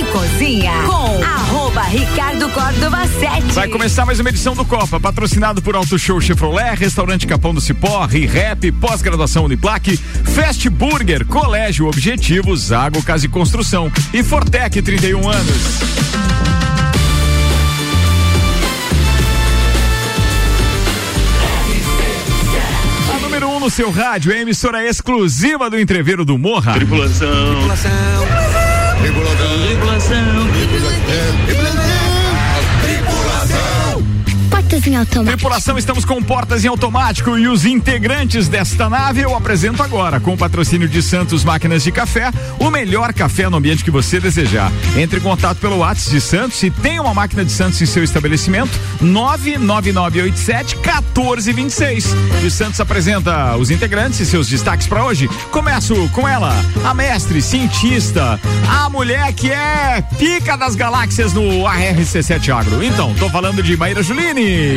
e Cozinha com arroba Ricardo Córdova 7. Vai começar mais uma edição do Copa, patrocinado por Auto Show Chevrolet, Restaurante Capão do Cipó, ReHap, Pós-Graduação Uniplaque, Fast Burger, Colégio Objetivo, Zago Casa e Construção e Fortec 31 anos. A número 1 um no seu rádio é a emissora exclusiva do entreveiro do Morra. Tripulação. Tripulação. Tripulação. Tripulação. Portas em automático. Tripulação, estamos com portas em automático e os integrantes desta nave eu apresento agora, com o patrocínio de Santos Máquinas de Café, o melhor café no ambiente que você desejar. Entre em contato pelo WhatsApp de Santos e tem uma máquina de Santos em seu estabelecimento, 99987 1426. E Santos apresenta os integrantes e seus destaques para hoje. Começo com ela, a mestre, cientista, a mulher que é pica das galáxias no ARC7 Agro. Então, tô falando de Maíra Juline.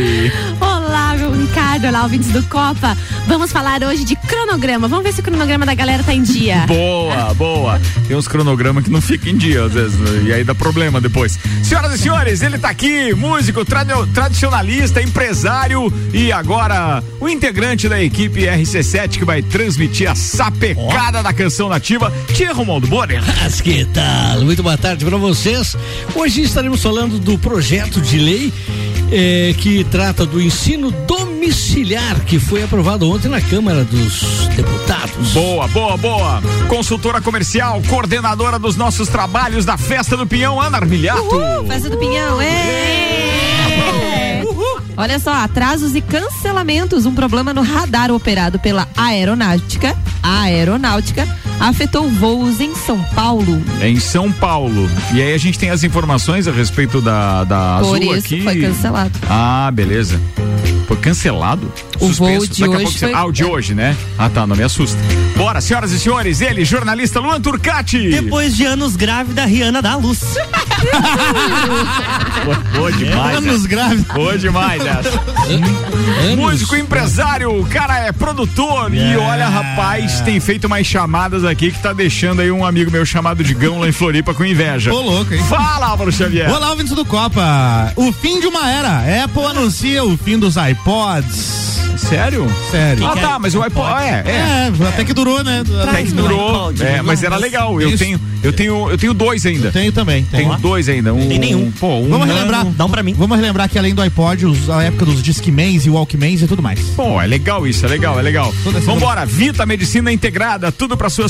Olá, meu Ricardo, olá, ouvintes do Copa. Vamos falar hoje de cronograma. Vamos ver se o cronograma da galera tá em dia. Boa, boa. Tem uns cronogramas que não ficam em dia, às vezes, né? e aí dá problema depois. Senhoras e senhores, ele tá aqui, músico, trad tradicionalista, empresário e agora o integrante da equipe RC7 que vai transmitir a sapecada oh. da canção nativa, Tia Romualdo Borer. Mas que tal? Muito boa tarde para vocês. Hoje estaremos falando do projeto de lei eh, que trata do ensino domiciliar que foi aprovado ontem na Câmara dos Deputados. Boa, boa, boa. Consultora comercial, coordenadora dos nossos trabalhos da Festa do Pinhão, Ana Armilhato. Uhul, Festa do Pinhão, Olha só, atrasos e cancelamentos. Um problema no radar operado pela aeronáutica. Aeronáutica afetou voos em São Paulo. Em São Paulo. E aí a gente tem as informações a respeito da, da Por Azul isso aqui. foi cancelado. Ah, beleza. Foi cancelado? O voo de Daqui a hoje pouco você- foi- Ah, o de hoje, né? Ah, tá, não me assusta. Bora, senhoras e senhores, ele, jornalista Luan Turcati. Depois de anos grávida, Rihanna dá a luz. Boa demais. Anos grávidos. Boa demais essa. Músico, empresário, o cara é produtor e olha, rapaz, tem feito umas chamadas aqui que tá deixando aí um amigo meu chamado de Gão lá em Floripa com inveja. Ô, louco, hein? Fala, Álvaro Xavier. Olá, ouvintes do Copa. O fim de uma era. Apple anuncia o fim dos iPods. Sério? Sério. Ah, tá, mas o iPod, é, é. É, até que durou, né? Até que durou, é, não, mas era legal. Eu tenho, eu tenho, eu tenho dois ainda. Tenho também. Tenho. Tenho dois ainda. Um, Tem nenhum. Pô, um Vamos relembrar. Dá um pra mim. Vamos relembrar que além do iPod, os- a época dos Discmans e Walkmans e tudo mais. Pô, é legal isso, é legal, é legal. Vambora, Vita Medicina Integrada, tudo pra sua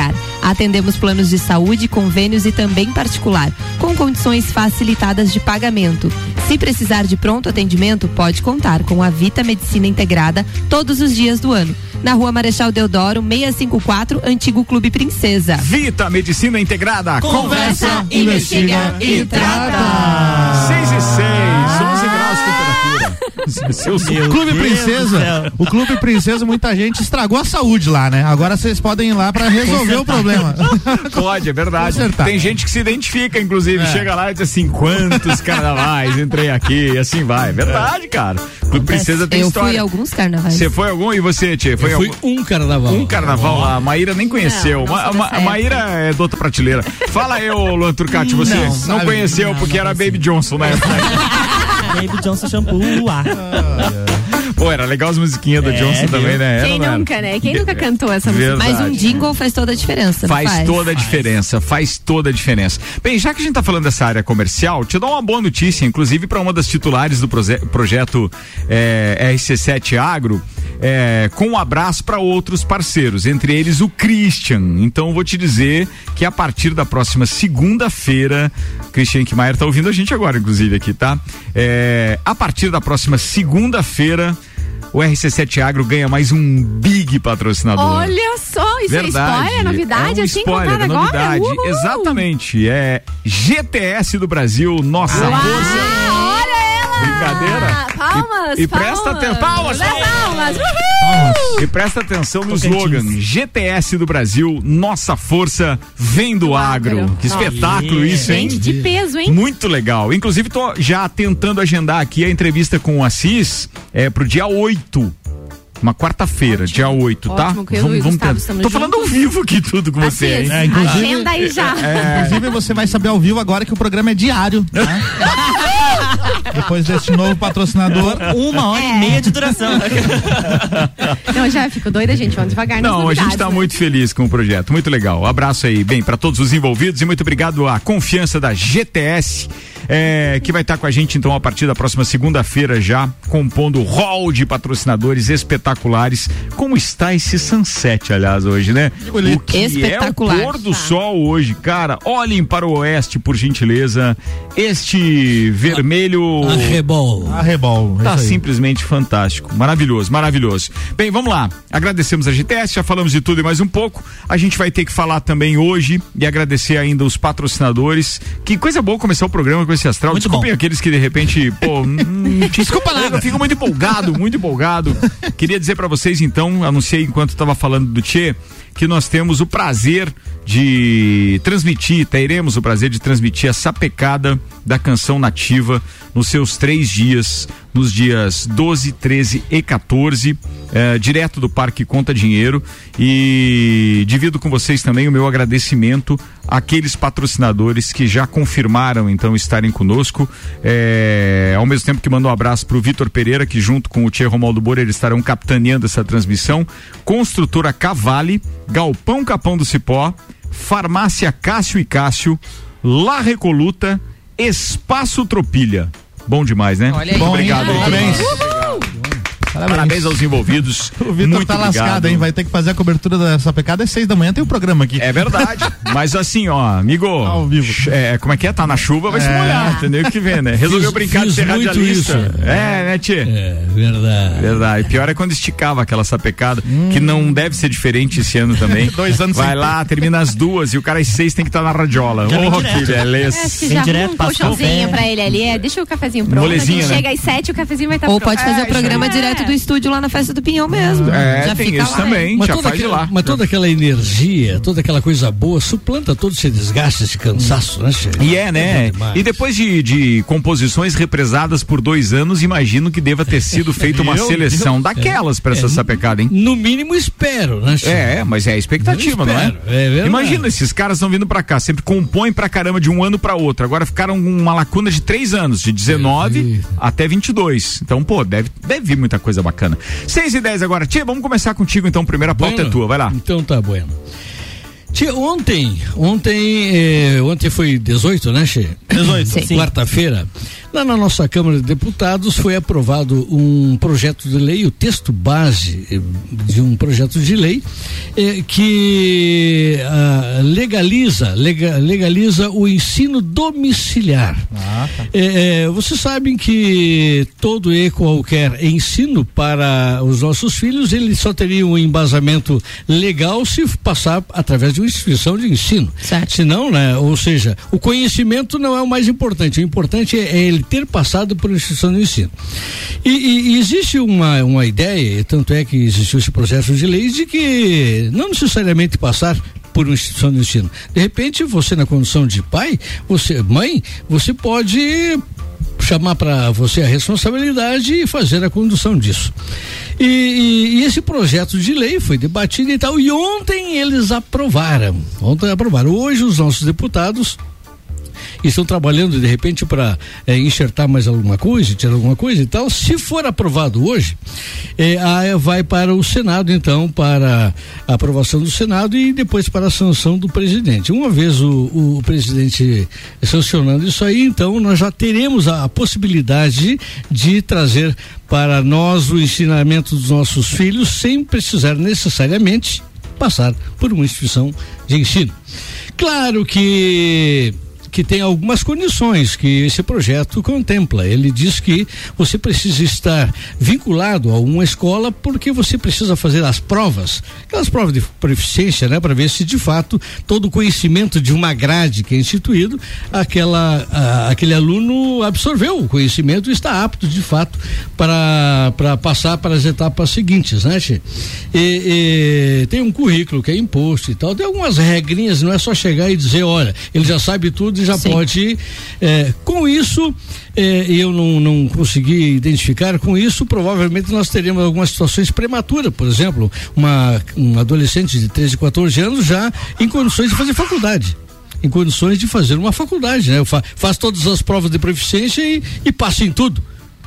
Atendemos planos de saúde, convênios e também particular, com condições facilitadas de pagamento. Se precisar de pronto atendimento, pode contar com a Vita Medicina Integrada todos os dias do ano. Na rua Marechal Deodoro, 654, Antigo Clube Princesa. Vita Medicina Integrada, Conversa, investiga e trata. 6 e 6, 11 graus de O Clube Deus do Princesa, o Clube Princesa, muita gente estragou a saúde lá, né? Agora vocês podem ir lá pra resolver o problema. Pode, é verdade. Consertar. Tem gente que se identifica, inclusive, chega lá e diz assim, quantos carnavais entrei aqui e assim vai. É verdade, cara. Clube Princesa tem Eu história. fui a alguns carnavais. Você foi algum e você, Tia? Foi Eu fui algum? um carnaval. Um carnaval lá, a Maíra nem conheceu. Não, não Ma- a Maíra é de outra prateleira. Fala eu, Luan Turcati, você não, Não, conheceu não, porque não era. Baby Johnson na época. Baby Johnson Shampoo. Ah. Pô, era legal as musiquinhas da É, Johnson viu? também, né? Quem era? nunca, né? Quem nunca cantou essa música? Verdade. Mas um jingle faz toda a diferença. não Faz, toda a diferença, faz toda a diferença. Bem, já que a gente tá falando dessa área comercial, te dou uma boa notícia, inclusive para uma das titulares do projeto é, RC7 Agro, é, com um abraço para outros parceiros, entre eles o Christian. Então vou te dizer que a partir da próxima segunda-feira, Christian Kmaier tá ouvindo a gente agora, inclusive aqui, tá? É, a partir da próxima segunda-feira, o RC7 Agro ganha mais um big patrocinador. Olha só, isso é Verdade. spoiler, novidade, é um assim, spoiler, é agora? novidade. Uhul. Exatamente. É GTS do Brasil, nossa Uau, força. Brincadeira. Palmas, E- e presta palmas. atenção. Palmas, palmas. palmas. Uhul. E presta atenção no slogan GTS do Brasil, nossa força vem do, agro. agro. Que espetáculo isso, hein? Gente de peso, hein? Muito legal. Inclusive, tô já tentando agendar aqui a entrevista com o Assis é, pro dia 8. Uma quarta-feira, dia 8, tá? Ótimo, e o Gustavo tentar. Tô falando ao juntos. vivo aqui tudo com você, Assis, hein? É, inclusive- agenda aí já. Inclusive, você vai saber ao vivo agora que o programa é diário. né? Depois deste novo patrocinador. Uma hora É. e meia de duração. Não, já fico doida, gente. Vamos devagar nas Não, a gente está né? muito feliz com o projeto, muito legal. Um abraço aí, bem, para todos os envolvidos e muito obrigado à confiança da GTS, é, que vai estar com a gente então a partir da próxima segunda-feira já, compondo o hall de patrocinadores espetaculares. Como está esse sunset, aliás, hoje, né? O que Espetacular. é o pôr do sol hoje, cara. Olhem para o oeste, por gentileza. Este vermelho. Arrebol. Arrebol. é Tá isso aí. simplesmente fantástico. Maravilhoso, maravilhoso. Bem, vamos lá. Agradecemos a GTS, já falamos de tudo e mais um pouco. A gente vai ter que falar também hoje e agradecer ainda os patrocinadores. Que coisa boa começar o programa com esse astral. Muito Desculpem bom. aqueles que de repente, pô, hum, desculpa nada, eu fico muito empolgado, muito empolgado. Queria dizer pra vocês então, anunciei enquanto estava falando do Tchê, que nós temos o prazer de transmitir, teremos o prazer de transmitir a sapecada da canção nativa nos seus três dias, nos dias 12, 13 e 14, eh, direto do Parque Conta Dinheiro. E divido com vocês também o meu agradecimento àqueles patrocinadores que já confirmaram então estarem conosco. Eh, ao mesmo tempo que mando um abraço para o Vitor Pereira, que junto com o Tia Romaldo Bora, eles estarão capitaneando essa transmissão. Construtora Cavale, Galpão Capão do Cipó, Farmácia Cássio e Cássio, La Recoluta, Espaço Tropilha. Bom demais, né? Olha aí. Bom, Obrigado. Parabéns. Parabéns. Parabéns aos envolvidos. O Vitor Muito tá obrigado. lascado, hein? Vai ter que fazer a cobertura dessa pecada às seis da manhã, tem o programa aqui. É verdade. Mas assim, ó, amigo. Ao vivo. É, como é que é? Tá na chuva, vai se É. molhar, entendeu? Que vem, né? Resolveu Fiz- brincar de fiz ser muito radialista. isso. É, né, Tchê? É, verdade. Verdade. Pior é quando esticava aquela sapecada, que não deve ser diferente esse ano também. Dois anos Vai lá, termina às duas e o cara às seis tem que estar na radiola. Ô, direto. que beleza. É, acho que Vem já direto, um colchãozinho pra ele ali. É, deixa o cafezinho pronto. Molezinha, a gente né? chega às sete, o cafezinho vai estar Ou pronto. pode fazer É, o programa isso aí. direto do estúdio lá na festa do Pinhão mesmo. É, Já tem fica isso lá. também. Mas já toda, faz aquela, lá. mas toda aquela energia, toda aquela coisa boa, suplanta todo esse desgaste, esse cansaço, né, Che? E é, né? demais. E depois de, de composições represadas por dois anos, imagino que deva ter sido feita uma seleção Deus. daquelas pra essa sapecada, hein? No mínimo espero, né, Che? É, mas é a expectativa, Eu não é? é verdade. Imagina, esses caras estão vindo pra cá, sempre compõem pra caramba de um ano pra outro. Agora ficaram com uma lacuna de três anos, de 19 até 22. Então, pô, deve, deve vir muita coisa bacana. 6 e 10 agora. Tia, vamos começar contigo então. Primeira pauta Bueno, é tua, vai lá. Então tá bueno. Tia, ontem, ontem, eh, ontem foi 18, né, Che? 18. Sim. Quarta-feira, lá na nossa Câmara de Deputados foi aprovado um projeto de lei, o texto base eh, de um projeto de lei eh, que ah, legaliza, lega- legaliza o ensino domiciliar. Ah, tá. É, é, vocês sabem que todo e qualquer ensino para os nossos filhos, ele só teria um embasamento legal se passar através de uma instituição de ensino. Certo. Senão, né, ou seja, o conhecimento não é o mais importante, o importante é, é ele ter passado por instituição de ensino. E, e- e existe uma, uma ideia, tanto é que existiu esse processo de lei, de que não necessariamente passar por uma instituição de ensino. De repente, você na condição de pai, você, mãe, você pode chamar para você a responsabilidade e fazer a condução disso. E, e- e esse projeto de lei foi debatido e tal, e ontem eles aprovaram. Ontem aprovaram. Hoje os nossos deputados estão trabalhando de repente para enxertar mais alguma coisa, tirar alguma coisa e tal. Se for aprovado hoje, eh, aí vai para o Senado, então, para a aprovação do Senado e depois para a sanção do presidente. Uma vez o, o presidente sancionando isso aí, então nós já teremos a, a possibilidade de trazer para nós o ensinamento dos nossos filhos sem precisar necessariamente passar por uma instituição de ensino. Claro que que tem algumas condições que esse projeto contempla. Ele diz que você precisa estar vinculado a uma escola porque você precisa fazer as provas, aquelas provas de proficiência, né, para ver se de fato todo o conhecimento de uma grade que é instituído, aquela a, aquele aluno absorveu o conhecimento e está apto de fato para para passar para as etapas seguintes, né, Che? E, e tem um currículo que é imposto e tal, tem algumas regrinhas, não é só chegar e dizer, olha, ele já sabe tudo já Sim. pode. É, com isso, é, eu não, não consegui identificar, com isso, provavelmente nós teremos algumas situações prematuras, por exemplo, uma, um adolescente de 13, 14 anos já em condições de fazer faculdade. Em condições de fazer uma faculdade, né? Fa, faz todas as provas de proficiência e, e passa em tudo.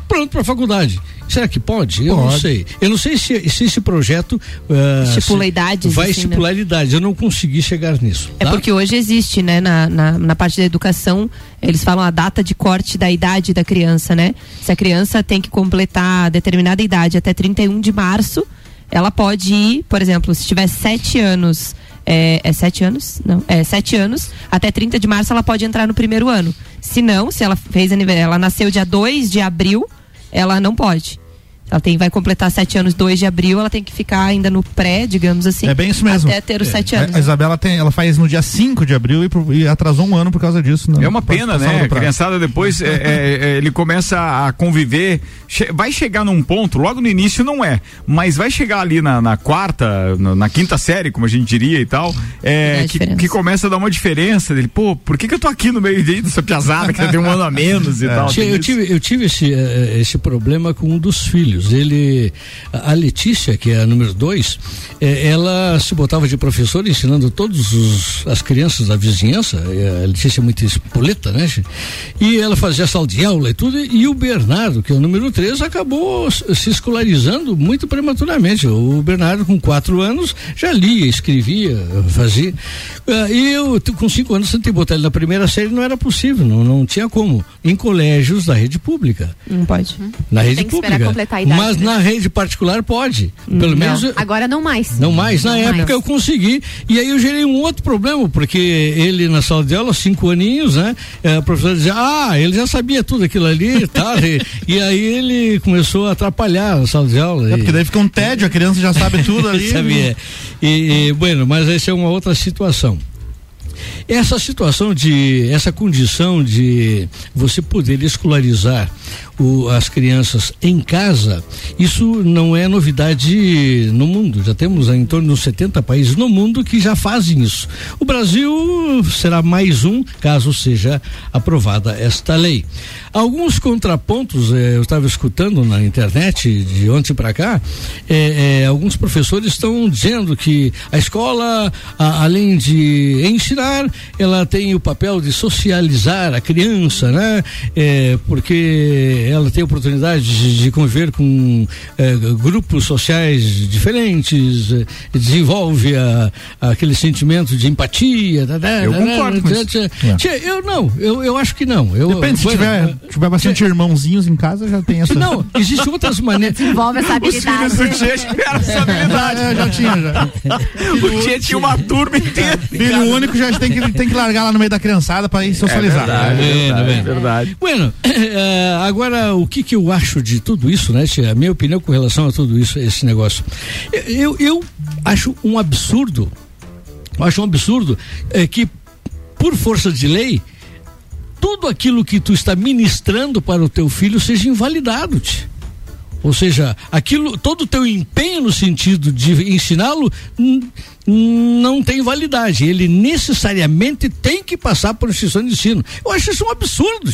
Pronto para a faculdade. Será que pode? Eu não sei. Eu não sei se, se esse projeto ah, Estipula se- idades, Vai assim, né? estipular idades. Eu não consegui chegar nisso. É tá? porque hoje existe, né, na, na, na parte da educação, eles falam a data de corte da idade da criança, né? Se a criança tem que completar determinada idade até 31 de março, ela pode ir, por exemplo, se tiver sete anos. É, é sete anos? Não, é sete anos. Até 30 de março ela pode entrar no primeiro ano. Se não, se ela fez ela nasceu dia 2 de abril, ela não pode. Ela tem, vai completar sete anos 2 de abril, ela tem que ficar ainda no pré, digamos assim. É bem isso mesmo. Até ter os sete A- anos. A, Isabela tem, ela faz no dia 5 de abril e, e atrasou um ano por causa disso. não É uma pena, né? A criançada depois é, é, é, ele começa a conviver, che- vai chegar num ponto, logo no início não é, mas vai chegar ali na, na quarta, na, na quinta série, como a gente diria e tal, é, que, que começa a dar uma diferença dele. Pô, por que, que eu tô aqui no meio de- dessa piazada que tem um ano a menos e tal? Eu isso. tive, eu tive esse, eh, esse problema com um dos filhos. Ele, a Letícia, que é a número dois, eh, ela se botava de professora ensinando todas as crianças da vizinhança. eh, A Letícia é muito espoleta, né? E ela fazia sala de aula e tudo. E o Bernardo, que é o número três, acabou se escolarizando muito prematuramente. O Bernardo, com quatro anos, já lia, escrevia, fazia. Ah, E eu, com cinco anos, tentei botar ele na primeira série, não era possível, não, não tinha como. Em colégios da rede pública. Não pode. Na rede Tem que esperar pública. completar a idade, Mas né? na rede particular pode. Pelo menos. eu- Agora não mais. Não mais, na Não época mais. eu consegui. E aí eu gerei um outro problema, porque ele na sala de aula, cinco aninhos, né? eh, A professora dizia, ah, ele já sabia tudo aquilo ali e tal. e, e aí ele começou a atrapalhar a sala de aula. É e- porque daí fica um tédio, a criança já sabe tudo ali. Sabia. E, e, bueno, mas essa é uma outra situação. Essa situação de, essa condição de você poder escolarizar o- as crianças em casa, isso não é novidade no mundo. Já temos em torno de 70 países no mundo que já fazem isso. O Brasil será mais um, caso seja aprovada esta lei. Alguns contrapontos, eh, eu estava escutando na internet de ontem para cá, eh, eh, alguns professores estão dizendo que a escola, a- além de ensinar, ela tem o papel de socializar a criança, né? Eh, ela tem oportunidade de, de conviver com eh, grupos sociais diferentes, eh, desenvolve a- aquele sentimento de empatia. tá, tá, Eu tá, concordo com isso. É. Tia, eu não, eu, eu acho que não. Eu, Depende, se tiver, tiver bastante irmãozinhos em casa, já tem essa. Não, existem outras maneiras. Desenvolve essa Os filhos habilidade. do essa habilidade. É, já tinha, já. O Tia tinha uma turma inteira. Filho único já tem que, tem que largar lá no meio da criançada pra ir socializar. É verdade, É, é é verdade. Bueno, eh, agora o que que eu acho de tudo isso, né? A minha opinião com relação a tudo isso, esse negócio. Eu, eu acho um absurdo, eu acho um absurdo eh, que, por força de lei, tudo aquilo que tu está ministrando para o teu filho seja invalidado. Ou seja, aquilo, todo o teu empenho no sentido de ensiná-lo não tem validade. Ele necessariamente tem que passar por instituição de ensino. Eu acho isso um absurdo.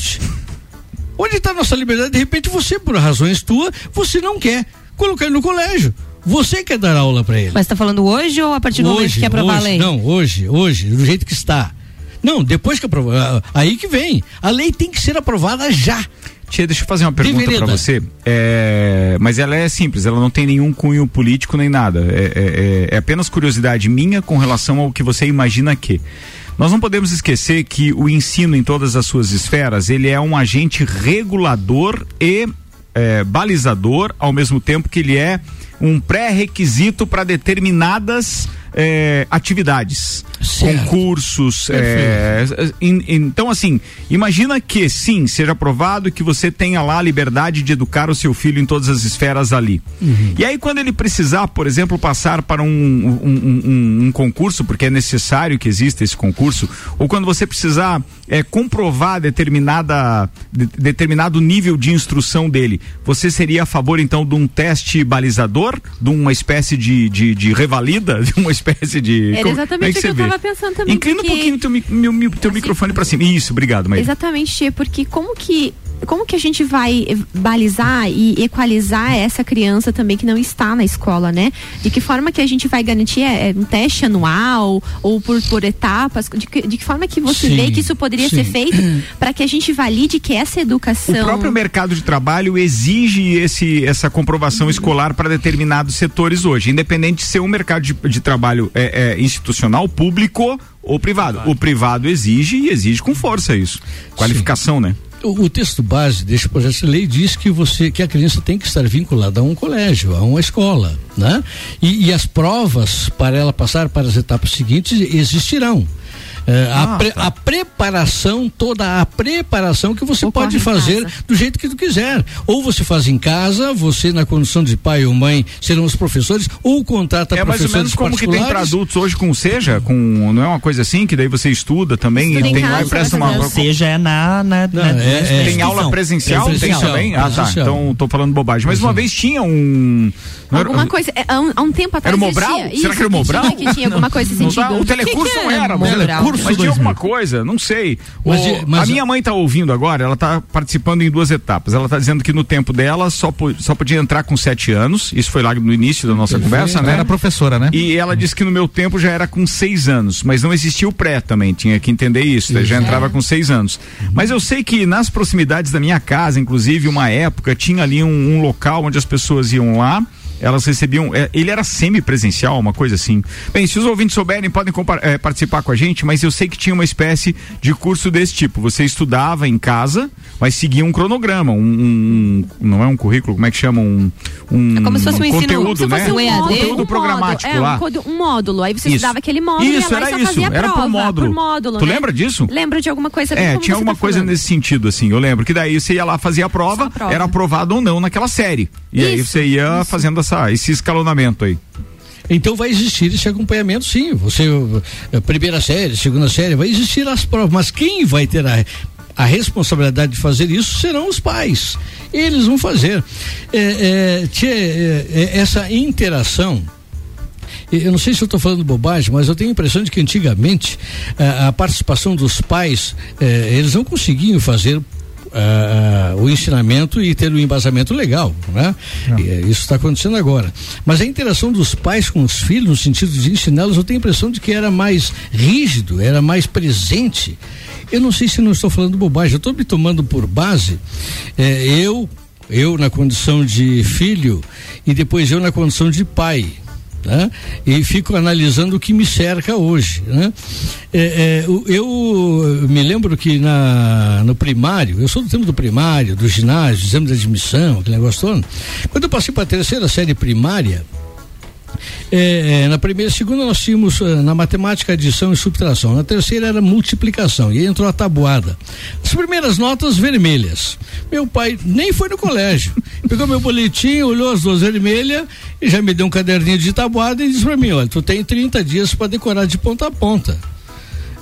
Onde está a nossa liberdade? De repente você, por razões tuas, você não quer colocar ele no colégio. Você quer dar aula para ele. Mas tá falando hoje ou a partir do momento que aprovar hoje, a lei? Não, hoje, hoje, do jeito que está. Não, depois que aprovar, aí que vem. A lei tem que ser aprovada já. Tia, deixa eu fazer uma pergunta pra você. É, mas ela é simples, ela não tem nenhum cunho político nem nada. É, é- é- é apenas curiosidade minha com relação ao que você imagina que. Nós não podemos esquecer que o ensino em todas as suas esferas, ele é um agente regulador e é, balizador, ao mesmo tempo que ele é um pré-requisito para determinadas é, atividades, Certo. concursos. é, in- então, assim, imagina que sim, seja aprovado que você tenha lá a liberdade de educar o seu filho em todas as esferas ali. E aí, quando ele precisar, por exemplo, passar para um- um- um- um concurso, porque é necessário que exista esse concurso, ou quando você precisar é, comprovar determinada, de- determinado nível de instrução dele, você seria a favor, então, de um teste balizador, de uma espécie de, de, de revalida, de uma espécie de. Era como- exatamente como é o que você eu vê? tava pensando também, Inclina porque- um pouquinho teu, meu- meu- teu microfone para cima. Isso, obrigado, Maíra. Exatamente, porque como que como que a gente vai balizar e equalizar essa criança também que não está na escola, né? De que forma que a gente vai garantir é, é um teste anual ou por, por etapas? De que, de que forma que você Sim, vê que isso poderia sim. ser feito para que a gente valide que essa O educação próprio mercado de trabalho exige esse, essa comprovação escolar para determinados setores hoje, independente de ser um mercado de, de trabalho é, é, institucional, público ou privado. O privado exige e exige com força isso. Qualificação, né? O, o texto base deste projeto de lei diz que você que a criança tem que estar vinculada a um colégio, a uma escola, né? E, e as provas para ela passar para as etapas seguintes existirão. É, a, Ah, pre- tá. a preparação, toda a preparação que você Ocorre pode fazer do jeito que tu quiser. Ou você faz em casa, você na condição de pai ou mãe serão os professores, ou contrata É mais ou professores menos como que tem para adultos hoje com o Seja, com não é uma coisa assim que daí você estuda também Estuda e em tem lá e presta a uma Deus. Seja é na. na, Não, na- é- é- Tem aula presencial, tem Presencial, também? Ah, tá. Então tô falando bobagem. Mas uma vez tinha um. não era- Alguma coisa, é, há um, há um tempo atrás Era o Mobral? Será que era o Mobral? tinha, que tinha alguma coisa assim Não o telecurso não era, mas, Mobral? mas tinha 2000. alguma coisa, não sei. Mas O- mas- a minha mãe tá ouvindo agora, ela tá participando em duas etapas. Ela tá dizendo que no tempo dela só, só podia entrar com sete anos. Isso foi lá no início da nossa conversa, Ela né? era professora, né? E ela disse que no meu tempo já era com seis anos, mas não existia o pré também, tinha que entender isso, já entrava com seis anos. Mas eu sei que nas proximidades da minha casa, inclusive, uma época, tinha ali um, um local onde as pessoas iam lá. Elas recebiam. é, ele era semipresencial, uma coisa assim. Bem, se os ouvintes souberem, podem é, participar com a gente, mas eu sei que tinha uma espécie de curso desse tipo. Você estudava em casa, mas seguia um cronograma, um. um- não é um currículo, como é que chama? Um. um É como se fosse um ensino- conteúdo, como se né? fosse um EAD. conteúdo um programático módulo, lá. É, um, um módulo. Aí você Isso. estudava aquele módulo Isso, e era isso, fazia era por prova, módulo. Por módulo Tu né? lembra disso? Lembro de alguma coisa É, tinha alguma tá coisa falando. nesse sentido, assim, eu lembro que daí você ia lá fazer a prova, Só a prova. era aprovado ou não naquela série. E aí Isso, você ia fazendo essa, esse escalonamento aí. Então vai existir esse acompanhamento, sim. Você, eh, primeira série, segunda série, vai existir as provas. Mas quem vai ter a, a responsabilidade de fazer isso serão os pais. Eles vão fazer. É, é, tchê, é, essa interação. Eu não sei se eu estou falando bobagem, mas eu tenho a impressão de que antigamente eh, a participação dos pais, eles não conseguiam fazer ah, o ensinamento e ter um embasamento legal, né? E, eh, isso está acontecendo agora. Mas a interação dos pais com os filhos, no sentido de ensiná-los, eu tenho a impressão de que era mais rígido, era mais presente. Eu não sei se não estou falando bobagem, eu estou me tomando por base, eh, eu, eu na condição de filho e depois eu na condição de pai. Né? E fico analisando o que me cerca hoje. Né? É, é, eu me lembro que na, no primário, eu sou do tempo do primário, do ginásio, exame de admissão, aquele negócio todo. Quando eu passei para a terceira série primária, é, é, na primeira e segunda nós tínhamos eh, na matemática adição e subtração. Na terceira era multiplicação. E entrou a tabuada. As primeiras notas vermelhas. Meu pai nem foi no colégio. Pegou meu boletim, olhou as duas vermelhas e já me deu um caderninho de tabuada e disse pra mim: olha, tu tem 30 dias para decorar de ponta a ponta.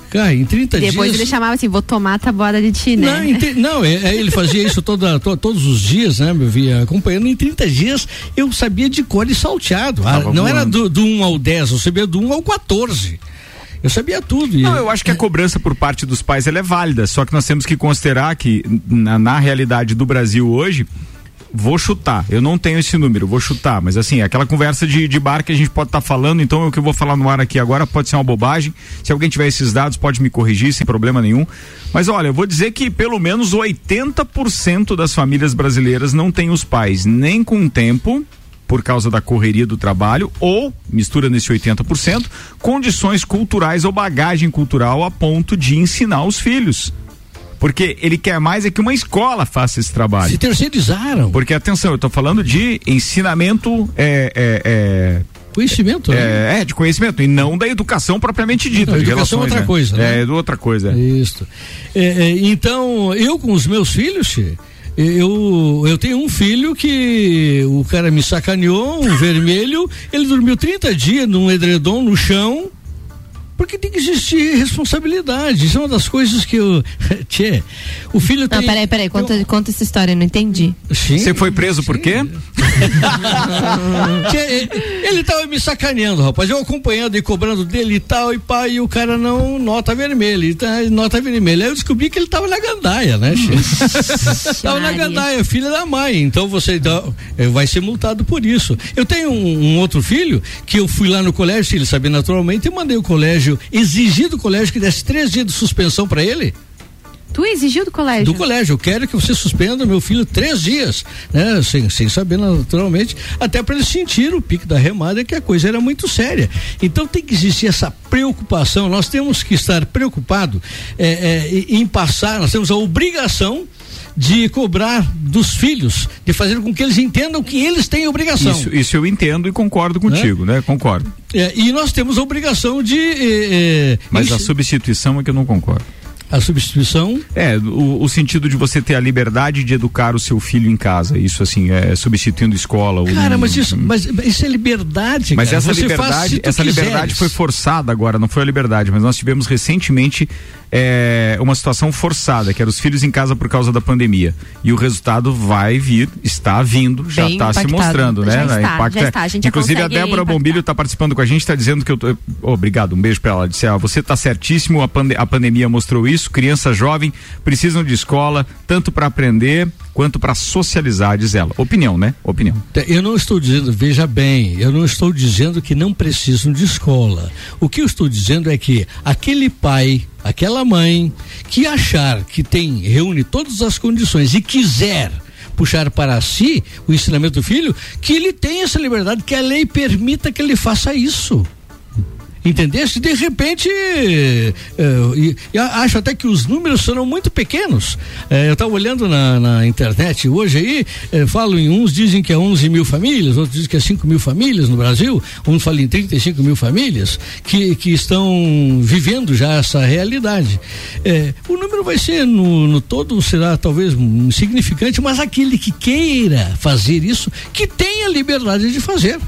Cara, em 30 Depois dias. ele chamava assim, vou tomar a tabuada de ti, né? Não, ente- não é- é, ele fazia isso toda, to- todos os dias, né? Eu via acompanhando. Em 30 dias eu sabia de cor e salteado. Ah, não era do, do 1 ao 10, eu sabia do 1 ao 14. Eu sabia tudo. E- Não, eu acho que a cobrança por parte dos pais ela é válida, só que nós temos que considerar que na, na realidade do Brasil hoje, vou chutar, eu não tenho esse número, vou chutar, mas assim, aquela conversa de, de bar que a gente pode estar falando, então o que eu vou falar no ar aqui agora pode ser uma bobagem, se alguém tiver esses dados pode me corrigir sem problema nenhum, mas olha, eu vou dizer que pelo menos 80% das famílias brasileiras não têm os pais nem com tempo, por causa da correria do trabalho ou, mistura nesse 80%, condições culturais ou bagagem cultural a ponto de ensinar os filhos. Porque ele quer mais é que uma escola faça esse trabalho. Se terceirizaram. Porque, atenção, eu estou falando de ensinamento é, é, é, conhecimento. né? É, é, de conhecimento, e não da educação propriamente dita. Não, educação é relações, outra né? coisa, né? É, do outra coisa. Isso. É, é, então, eu com os meus filhos, eu, eu tenho um filho que o cara me sacaneou, um vermelho, ele dormiu 30 dias num edredom no chão. Porque tem que existir responsabilidade. Isso é uma das coisas que eu. Tchê, o filho Não, tem. peraí, peraí, conta, conta essa história, eu não entendi. Sim, Você foi preso por quê? Tchê, ele tava me sacaneando, rapaz. Eu acompanhando e cobrando dele e tal, e pá, e o cara não nota vermelha. e tá, nota vermelha. Aí eu descobri que ele tava na gandaia, né, Tchê? tava na gandaia, filha da mãe. Então você então, eh, vai ser multado por isso. Eu tenho um, um outro filho que eu fui lá no colégio, ele sabia naturalmente, e mandei o colégio, exigi do colégio que desse três dias de suspensão pra ele. Tu exigiu do colégio? Do colégio, eu quero que você suspenda meu filho três dias, né? Sem, sem saber naturalmente, até para ele sentir o pique da remada que a coisa era muito séria. Então tem que existir essa preocupação. Nós temos que estar preocupado em passar. Nós temos a obrigação de cobrar dos filhos, de fazer com que eles entendam que eles têm obrigação. Isso, isso eu entendo e concordo contigo, né? Concordo. É, e nós temos a obrigação de. eh, Mas a ens- substituição é que eu não concordo. a substituição. É, o, o sentido de você ter a liberdade de educar o seu filho em casa. Isso, assim, é substituindo escola. ou- Cara, mas isso, mas isso é liberdade. Mas cara. essa Você liberdade, essa liberdade foi forçada agora, não foi a liberdade, mas nós tivemos recentemente é, uma situação forçada, que era os filhos em casa por causa da pandemia. E o resultado vai vir, está vindo, já está se mostrando, né? Já está, Impacto já é- está, a gente Inclusive a Débora impactar. Bombilho está participando com a gente, está dizendo que eu tô. obrigado, um beijo para ela. Disse, ah, você está certíssimo, a, pande- a pandemia mostrou isso. Criança jovem precisam de escola, tanto para aprender quanto para socializar, diz ela. Opinião, né? Opinião. Eu não estou dizendo, veja bem, eu não estou dizendo que não precisam de escola. O que eu estou dizendo é que aquele pai, aquela mãe que achar que tem, reúne todas as condições e quiser puxar para si o ensinamento do filho, que ele tenha essa liberdade, que a lei permita que ele faça isso. Entendesse? De repente, eh, e- e a- acho até que os números serão muito pequenos. Eh, eu estava olhando na, na internet hoje aí, eh, falam em uns dizem que é 11 mil famílias, outros dizem que é 5 mil famílias no Brasil, um fala em 35 mil famílias que, que estão vivendo já essa realidade. Eh, o número vai ser, no, no todo, será talvez insignificante, mas aquele que queira fazer isso, que tenha liberdade de fazer.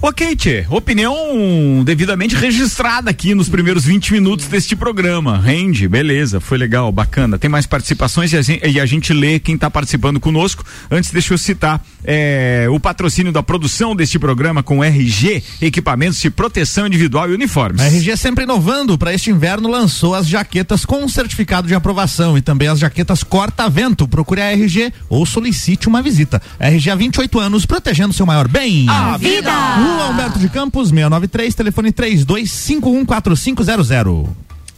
Ok, Tchê. Opinião devidamente registrada aqui nos primeiros 20 minutos deste programa. Rende, beleza, foi legal, bacana. Tem mais participações e a gente, e a gente lê quem está participando conosco. Antes, deixa eu citar é, o patrocínio da produção deste programa com RG, equipamentos de proteção individual e uniformes. A RG sempre inovando, para este inverno lançou as jaquetas com certificado de aprovação e também as jaquetas corta-vento. Procure a RG ou solicite uma visita. RG há 28 anos, protegendo seu maior bem. A vida! Rua Humberto de Campos, 693, telefone 32514500.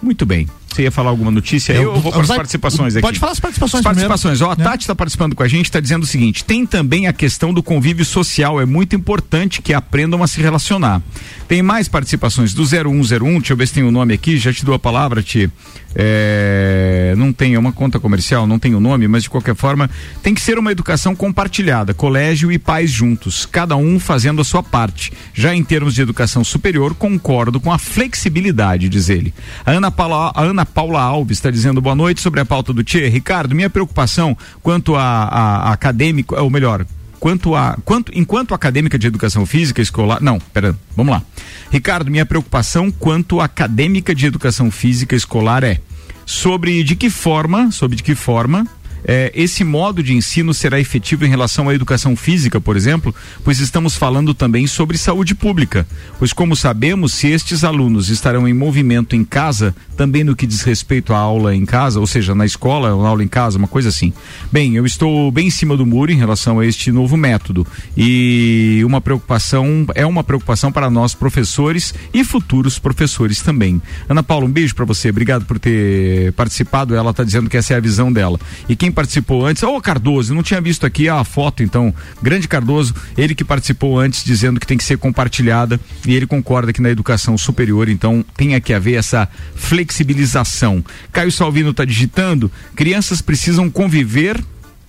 Muito bem. Você ia falar alguma notícia? Eu, eu vou para as participações aqui. Pode falar as participações As participações. primeiro, Ó, a né? Tati está participando com a gente, está dizendo o seguinte: tem também a questão do convívio social. É muito importante que aprendam a se relacionar. Tem mais participações do 0101, deixa eu ver se tem o nome aqui, já te dou a palavra, Ti. É, não tem, é uma conta comercial, não tem o nome, mas de qualquer forma, tem que ser uma educação compartilhada, colégio e pais juntos, cada um fazendo a sua parte. Já em termos de educação superior, concordo com a flexibilidade, diz ele. A Ana Paula, a Ana Paula Alves está dizendo boa noite sobre a pauta do Tchê. Ricardo, minha preocupação quanto a, a, a acadêmico, ou melhor, quanto a quanto enquanto acadêmica de educação física escolar não pera vamos lá Ricardo minha preocupação quanto acadêmica de educação física escolar é sobre de que forma sobre de que forma eh, esse modo de ensino será efetivo em relação à educação física, por exemplo, pois estamos falando também sobre saúde pública. Pois, como sabemos, se estes alunos estarão em movimento em casa, também no que diz respeito à aula em casa, ou seja, na escola, uma aula em casa, uma coisa assim. Bem, eu estou bem em cima do muro em relação a este novo método e uma preocupação é uma preocupação para nós professores e futuros professores também. Ana Paula, um beijo para você, obrigado por ter participado. Ela está dizendo que essa é a visão dela. E quem participou antes, ô Cardoso, eu não tinha visto aqui a foto, então, grande Cardoso, ele que participou antes dizendo que tem que ser compartilhada e ele concorda que na educação superior, então, tem que haver essa flexibilização. Caio Salvino está digitando, crianças precisam conviver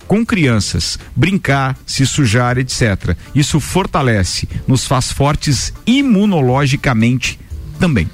com crianças, brincar, se sujar, etc. Isso fortalece, nos faz fortes imunologicamente também.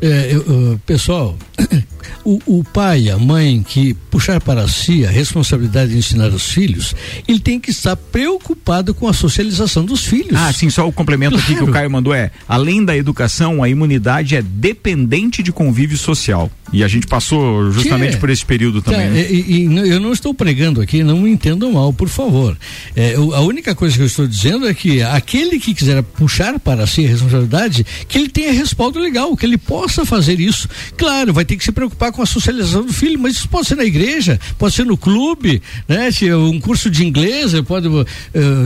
É, eu, pessoal, o, o, pai, a mãe que puxar para si a responsabilidade de ensinar os filhos, ele tem que estar preocupado com a socialização dos filhos. Ah, sim, só o complemento claro. aqui que o Caio mandou é: além da educação, a imunidade é dependente de convívio social. E a gente passou justamente é, por esse período também. Tá, né? e, e, eu não estou pregando aqui, não me entendam mal, por favor. É, eu, a única coisa que eu estou dizendo é que aquele que quiser puxar para si a responsabilidade, que ele tenha respaldo legal, que ele possa fazer isso. Claro, vai ter que se preocupar com a socialização do filho, mas isso pode ser na igreja, pode ser no clube, né? Se um curso de inglês, pode, uh,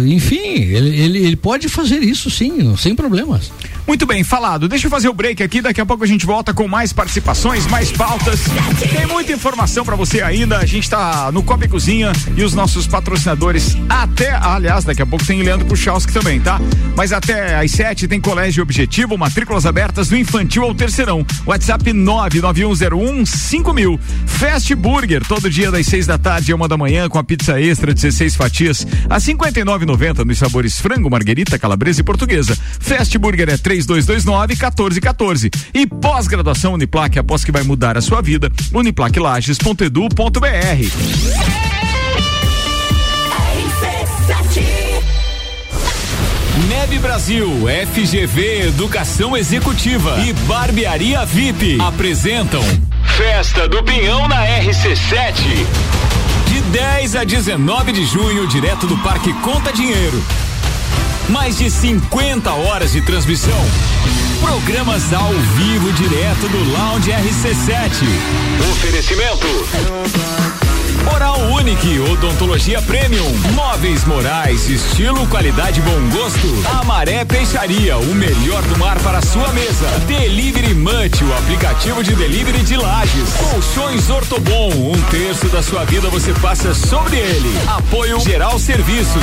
enfim, ele, ele, ele pode fazer isso sim, sem problemas. Muito bem, falado. Deixa eu fazer o break aqui, daqui a pouco a gente volta com mais participações, mais pautas. Tem muita informação para você ainda. A gente tá no Copa e Cozinha e os nossos patrocinadores até, aliás, daqui a pouco tem Leandro Puchalski também, tá? Mas até às sete tem Colégio Objetivo, matrículas abertas do infantil ao terceirão. WhatsApp 99101 mil. Fast Burger, todo dia das seis da tarde e uma da manhã com a pizza extra 16 fatias a 59,90 nos sabores frango, marguerita, calabresa e portuguesa. Fast Burger é 3229 1414. E pós-graduação Uniplaque, após que vai mudar mudar a sua vida. uniplaquilages.edu.br. Neve Brasil, FGV Educação Executiva e Barbearia VIP apresentam Festa do Pinhão na RC7. De 10 a 19 de junho, direto do Parque Conta Dinheiro. Mais de 50 horas de transmissão. Programas ao vivo direto do Lounge RC7. Oferecimento. Oral Unique, odontologia premium, móveis morais, estilo, qualidade, bom gosto. Amaré Peixaria, o melhor do mar para sua mesa. Delivery Munch, o aplicativo de delivery de lajes. Colchões Ortobon, um terço da sua vida você passa sobre ele. Apoio Geral Serviços.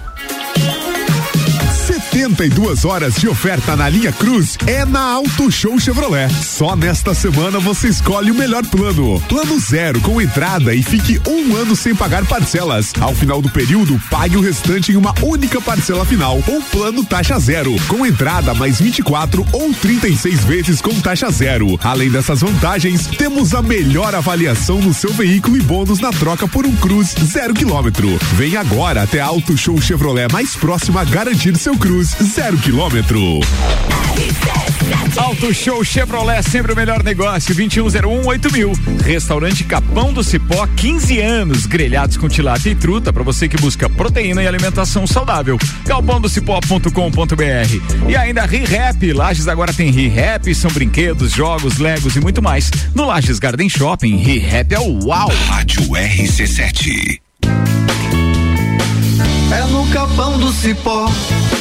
72 horas de oferta na linha Cruz é na Auto Show Chevrolet. Só nesta semana você escolhe o melhor plano. Plano zero com entrada e fique um ano sem pagar parcelas. Ao final do período, pague o restante em uma única parcela final. Ou plano taxa zero, com entrada mais 24 ou 36 vezes com taxa zero. Além dessas vantagens, temos a melhor avaliação no seu veículo e bônus na troca por um Cruz zero quilômetro. Vem agora até Auto Show Chevrolet mais próxima a garantir seu Cruz zero quilômetro. Auto Show Chevrolet, sempre o melhor negócio, 2101 mil. Restaurante Capão do Cipó, 15 anos, grelhados com tilápia e truta para você que busca proteína e alimentação saudável. galpãodocipó.com.br. E ainda ReHap, Lages agora tem ReHap, são brinquedos, jogos, legos e muito mais. No Lages Garden Shopping, ReHap é o uau. Rádio RC7. É no capão do cipó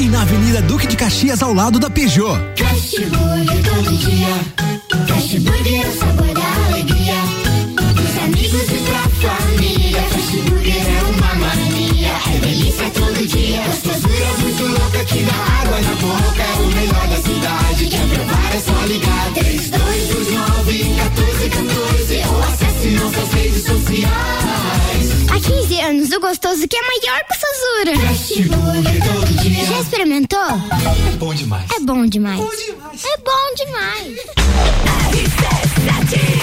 e na Avenida Duque de Caxias, ao lado da Peugeot. Cashburger todo dia. Cashburger é o sabor da alegria. Dos amigos e pra família. Cashburger é uma mania. É delícia todo dia. Gostosura é muito louca que dá água na boca. É o melhor da cidade. Quer provar é só ligar. 3, 2, 2, 9, 3229 1414 ou acesse nossas redes sociais. Há 15 anos, o gostoso que é maior que o Sazura. Já experimentou? É bom demais. É bom demais. É bom demais.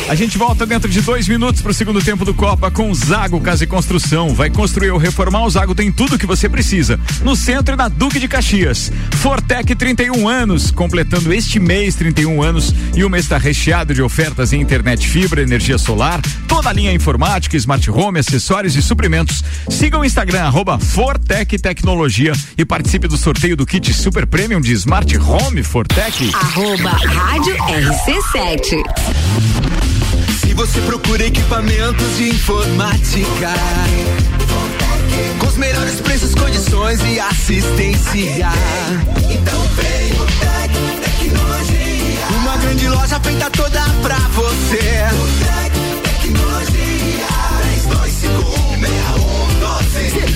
A gente volta dentro de dois minutos pro segundo tempo do Copa com Zago Casa e Construção. Vai construir ou reformar, o Zago tem tudo que você precisa. No centro e na Duque de Caxias. Fortec 31 anos, completando este mês 31 anos e o mês está recheado de ofertas em internet fibra, energia solar, toda a linha informática, smart home, acessórios e suprimentos. Siga o Instagram arroba Fortec Tecnologia e participe do sorteio do kit Super Premium de Smart Home Fortec. Arroba Rádio RC7. Se você procura equipamentos de informática, com os melhores preços, condições e assistência, então vem o Tec Tecnologia. Uma grande loja feita toda pra você. O Tec Tecnologia. 32516112.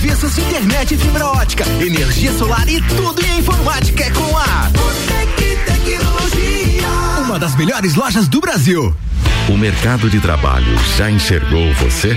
Serviços de internet e fibra ótica, energia solar e tudo em informática é com a Tec Tecnologia. Uma das melhores lojas do Brasil. O mercado de trabalho já enxergou você?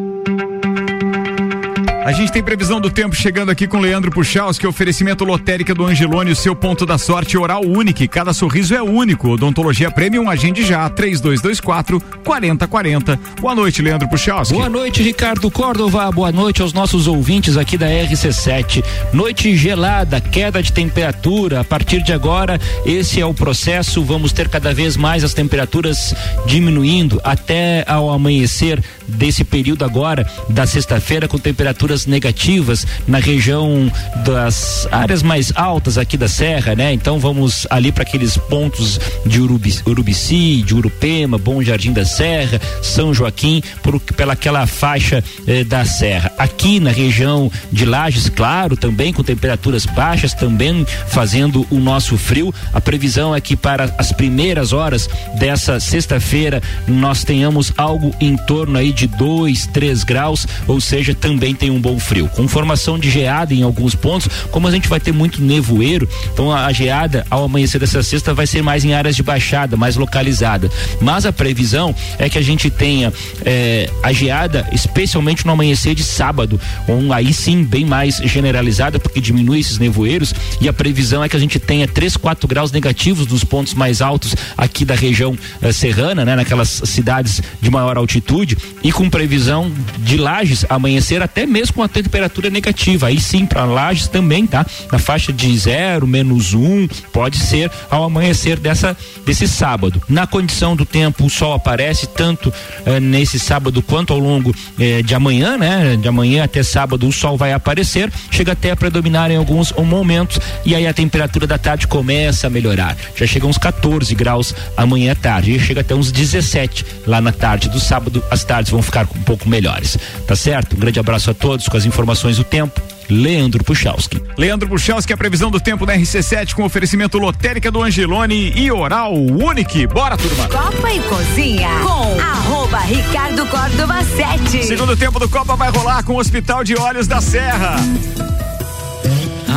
A gente tem previsão do tempo chegando aqui com Leandro Puchalski, oferecimento lotérica do Angelone, o seu ponto da sorte oral único. Cada sorriso é único. Odontologia Premium, agende já, 3224 4040. Boa noite, Leandro Puchalski. Boa noite, Ricardo Córdova. Boa noite aos nossos ouvintes aqui da RC7. Noite gelada, queda de temperatura. A partir de agora, esse é o processo. Vamos ter cada vez mais as temperaturas diminuindo até ao amanhecer desse período agora da sexta-feira com temperaturas negativas na região das áreas mais altas aqui da serra, né? Então vamos ali para aqueles pontos de Urubici, Urubici, de Urupema, Bom Jardim da Serra, São Joaquim, por pela aquela faixa eh, da serra. Aqui na região de Lages, claro, também com temperaturas baixas, também fazendo o nosso frio. A previsão é que para as primeiras horas dessa sexta-feira nós tenhamos algo em torno aí de 2, 3 graus, ou seja, também tem um bom frio. Com formação de geada em alguns pontos, como a gente vai ter muito nevoeiro, então a, a geada ao amanhecer dessa sexta vai ser mais em áreas de baixada, mais localizada. Mas a previsão é que a gente tenha eh, a geada, especialmente no amanhecer de sábado, um, aí sim bem mais generalizada, porque diminui esses nevoeiros, e a previsão é que a gente tenha 3, 4 graus negativos nos pontos mais altos aqui da região eh, serrana, né, naquelas cidades de maior altitude, e com previsão de lajes amanhecer até mesmo com a temperatura negativa. Aí sim, para lajes também, tá? Na faixa de zero, menos um, pode ser ao amanhecer dessa, desse sábado. Na condição do tempo, o sol aparece tanto eh, nesse sábado quanto ao longo eh, de amanhã, né? De amanhã até sábado o sol vai aparecer, chega até a predominar em alguns momentos e aí a temperatura da tarde começa a melhorar. Já chega uns 14 graus amanhã à tarde, e chega até uns 17 lá na tarde do sábado, as tardes vão ficar um pouco melhores. Tá certo? Um grande abraço a todos com as informações do tempo. Leandro Puchalski. Leandro Puchalski, a previsão do tempo da RC7 com oferecimento lotérica do Angelone e Oral Unique. Bora, turma. Copa e Cozinha com arroba Ricardo Córdova 7. Segundo tempo do Copa vai rolar com o Hospital de Olhos da Serra.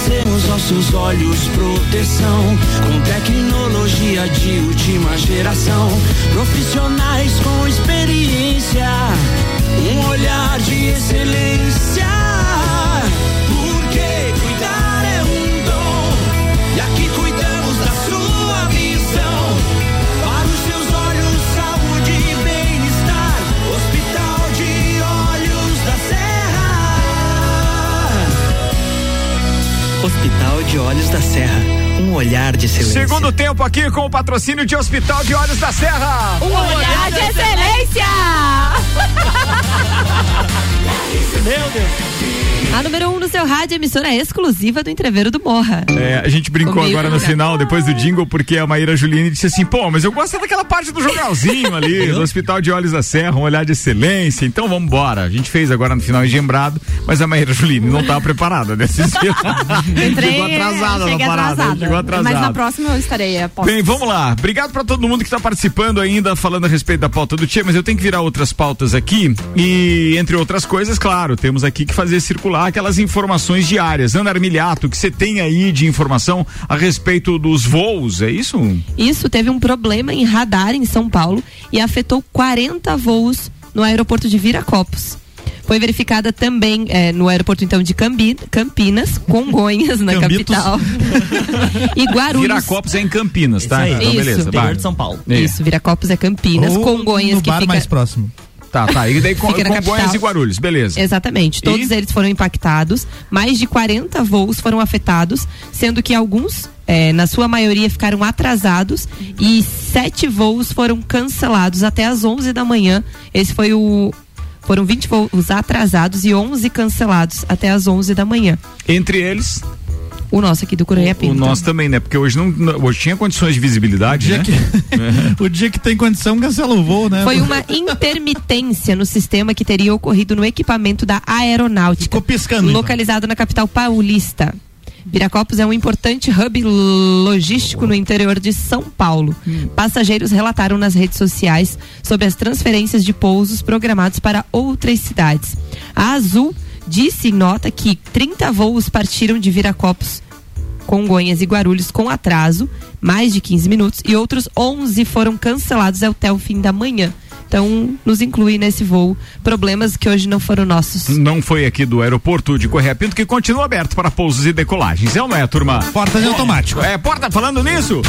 Oferecemos aos seus olhos proteção com tecnologia de última geração, profissionais com experiência, um olhar de excelência. Da Serra, um olhar de excelência. Segundo tempo aqui com o patrocínio de Hospital de Olhos da Serra. Um olhar de excelência! Meu Deus. A número 1 um no seu rádio, emissora exclusiva do Entreveiro do Morra. É, a gente brincou Comigo, agora no né? final, depois do jingle, porque a Maíra Juline disse assim: pô, mas eu gosto daquela parte do jornalzinho ali, do Hospital de Olhos da Serra, um olhar de excelência. Então vamos embora. A gente fez agora no final engembrado, mas a Maíra Juline não estava preparada nesse dia. Entrei, Chegou atrasada na parada. atrasada. Chegou atrasada. Mas na próxima eu estarei a posto. Bem, vamos lá. Obrigado pra todo mundo que tá participando ainda, falando a respeito da pauta do Tia, mas eu tenho que virar outras pautas aqui e, entre outras coisas, claro, temos aqui que fazer circular aquelas informações diárias. Ana Armiliato, que você tem aí de informação a respeito dos voos, é isso? Isso teve um problema em radar em São Paulo e afetou 40 voos no aeroporto de Viracopos. Foi verificada também eh, no aeroporto então de Cambi- Campinas, Congonhas na Cambitos. capital. e Guarulhos. Viracopos é em Campinas, tá? Isso aí. Então, Isso. beleza. Interior vai. de São Paulo. É. Isso, Viracopos é Campinas, Ou Congonhas no que bar fica mais próximo. Tá, tá. E daí com, Fica Congonhas e Guarulhos, beleza. Exatamente. Todos eles foram impactados. Mais de 40 voos foram afetados, sendo que alguns, eh, na sua maioria, ficaram atrasados e sete voos foram cancelados até às 11 da manhã. Esse foi o. Foram 20 voos atrasados e 11 cancelados até às 11 da manhã. Entre eles, O nosso aqui do Coreia o Pinto. nosso também, né? Porque hoje não, hoje tinha condições de visibilidade, Dia né? que- o dia que tem condição, cancela o voo, né? Foi uma intermitência no sistema que teria ocorrido no equipamento da aeronáutica. Ficou piscando. então. Localizado na capital paulista. Viracopos é um importante hub logístico no interior de São Paulo. Passageiros relataram nas redes sociais sobre as transferências de pousos programados para outras cidades. A Azul disse em nota que 30 voos partiram de Viracopos Congonhas e Guarulhos com atraso, mais de 15 minutos, e outros 11 foram cancelados até o fim da manhã. Então, nos inclui nesse voo problemas que hoje não foram nossos. Não foi aqui do aeroporto de Correia Pinto que continua aberto para pousos e decolagens. É ou não é, turma? Portas automático. É, porta falando nisso?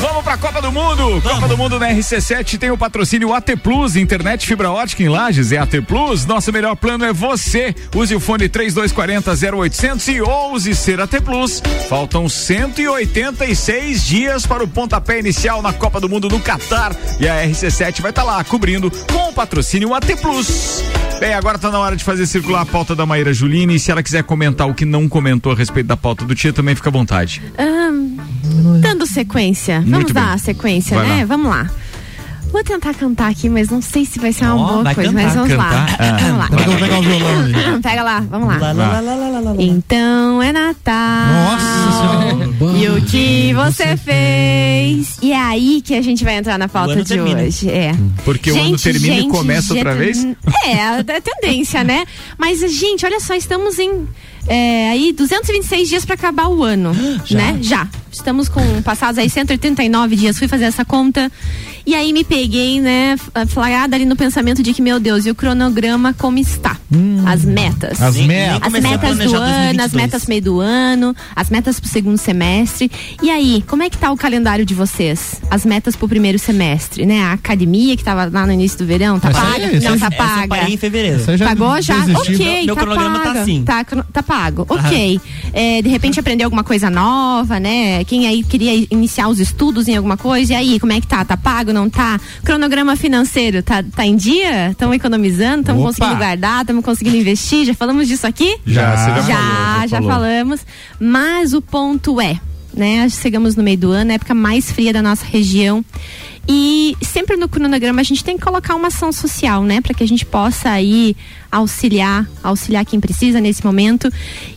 Vamos pra Copa do Mundo. Copa do Mundo na RC7 tem o patrocínio AT Plus, internet fibra ótica em Lages é AT Plus. Nosso melhor plano é você. Use o fone 3240 0800 e ouse ser AT Plus. Faltam 186 dias para o pontapé inicial na Copa do Mundo no Catar e a RC7 vai estar lá cobrindo com o patrocínio AT Plus. Bem, agora tá na hora de fazer circular a pauta da Maíra Juline e se ela quiser comentar o que não comentou a respeito da pauta do Tia, também fica à vontade. Ahn, dando sequência. Vamos Muito dar bem. a sequência, Vai né? lá. Vamos lá. Vou tentar cantar aqui, mas não sei se vai ser uma Ó, boa vai coisa, cantar, mas vamos cantar. lá. Ah. Vamos lá. Eu vou pegar o violão ali. Pega lá, vamos lá. Lá, lá, lá, lá, lá, lá, lá, lá. Então é Natal. Nossa E o que você fez? E é aí que a gente vai entrar na pauta de termina. hoje. É. Porque o ano termina e começa outra vez? É, a a tendência, né? Mas, gente, olha só, estamos em é, aí 226 dias para acabar o ano, né? Já. Estamos com passados aí 189 dias. Fui fazer essa conta e aí me peguei, né, f- flagrada ali no pensamento de que, meu Deus, e o cronograma como está? as metas. As metas. As metas do ano, 2022. as metas meio do ano, as metas pro segundo semestre. E aí, como é que tá o calendário de vocês? As metas pro primeiro semestre, né? A academia que tava lá no início do verão, tá Essa paga? essa Não tá Essa eu paga. parei em fevereiro. Já Pagou já? desisti. Ok, Meu tá cronograma tá assim. Tá, tá pago. Ok. É, de repente aprender alguma coisa nova, né? Quem aí queria iniciar os estudos em alguma coisa, e aí, como é que tá? Tá pago, não tá? Cronograma financeiro, tá, tá em dia? Estamos economizando, estamos conseguindo guardar, estamos conseguindo investir? Já falamos disso aqui? Já, você já, já, falou, já falou. falamos. Mas o ponto é, né? Chegamos no meio do ano, a época mais fria da nossa região. E sempre no cronograma a gente tem que colocar uma ação social, né? Para que a gente possa aí auxiliar, auxiliar quem precisa nesse momento.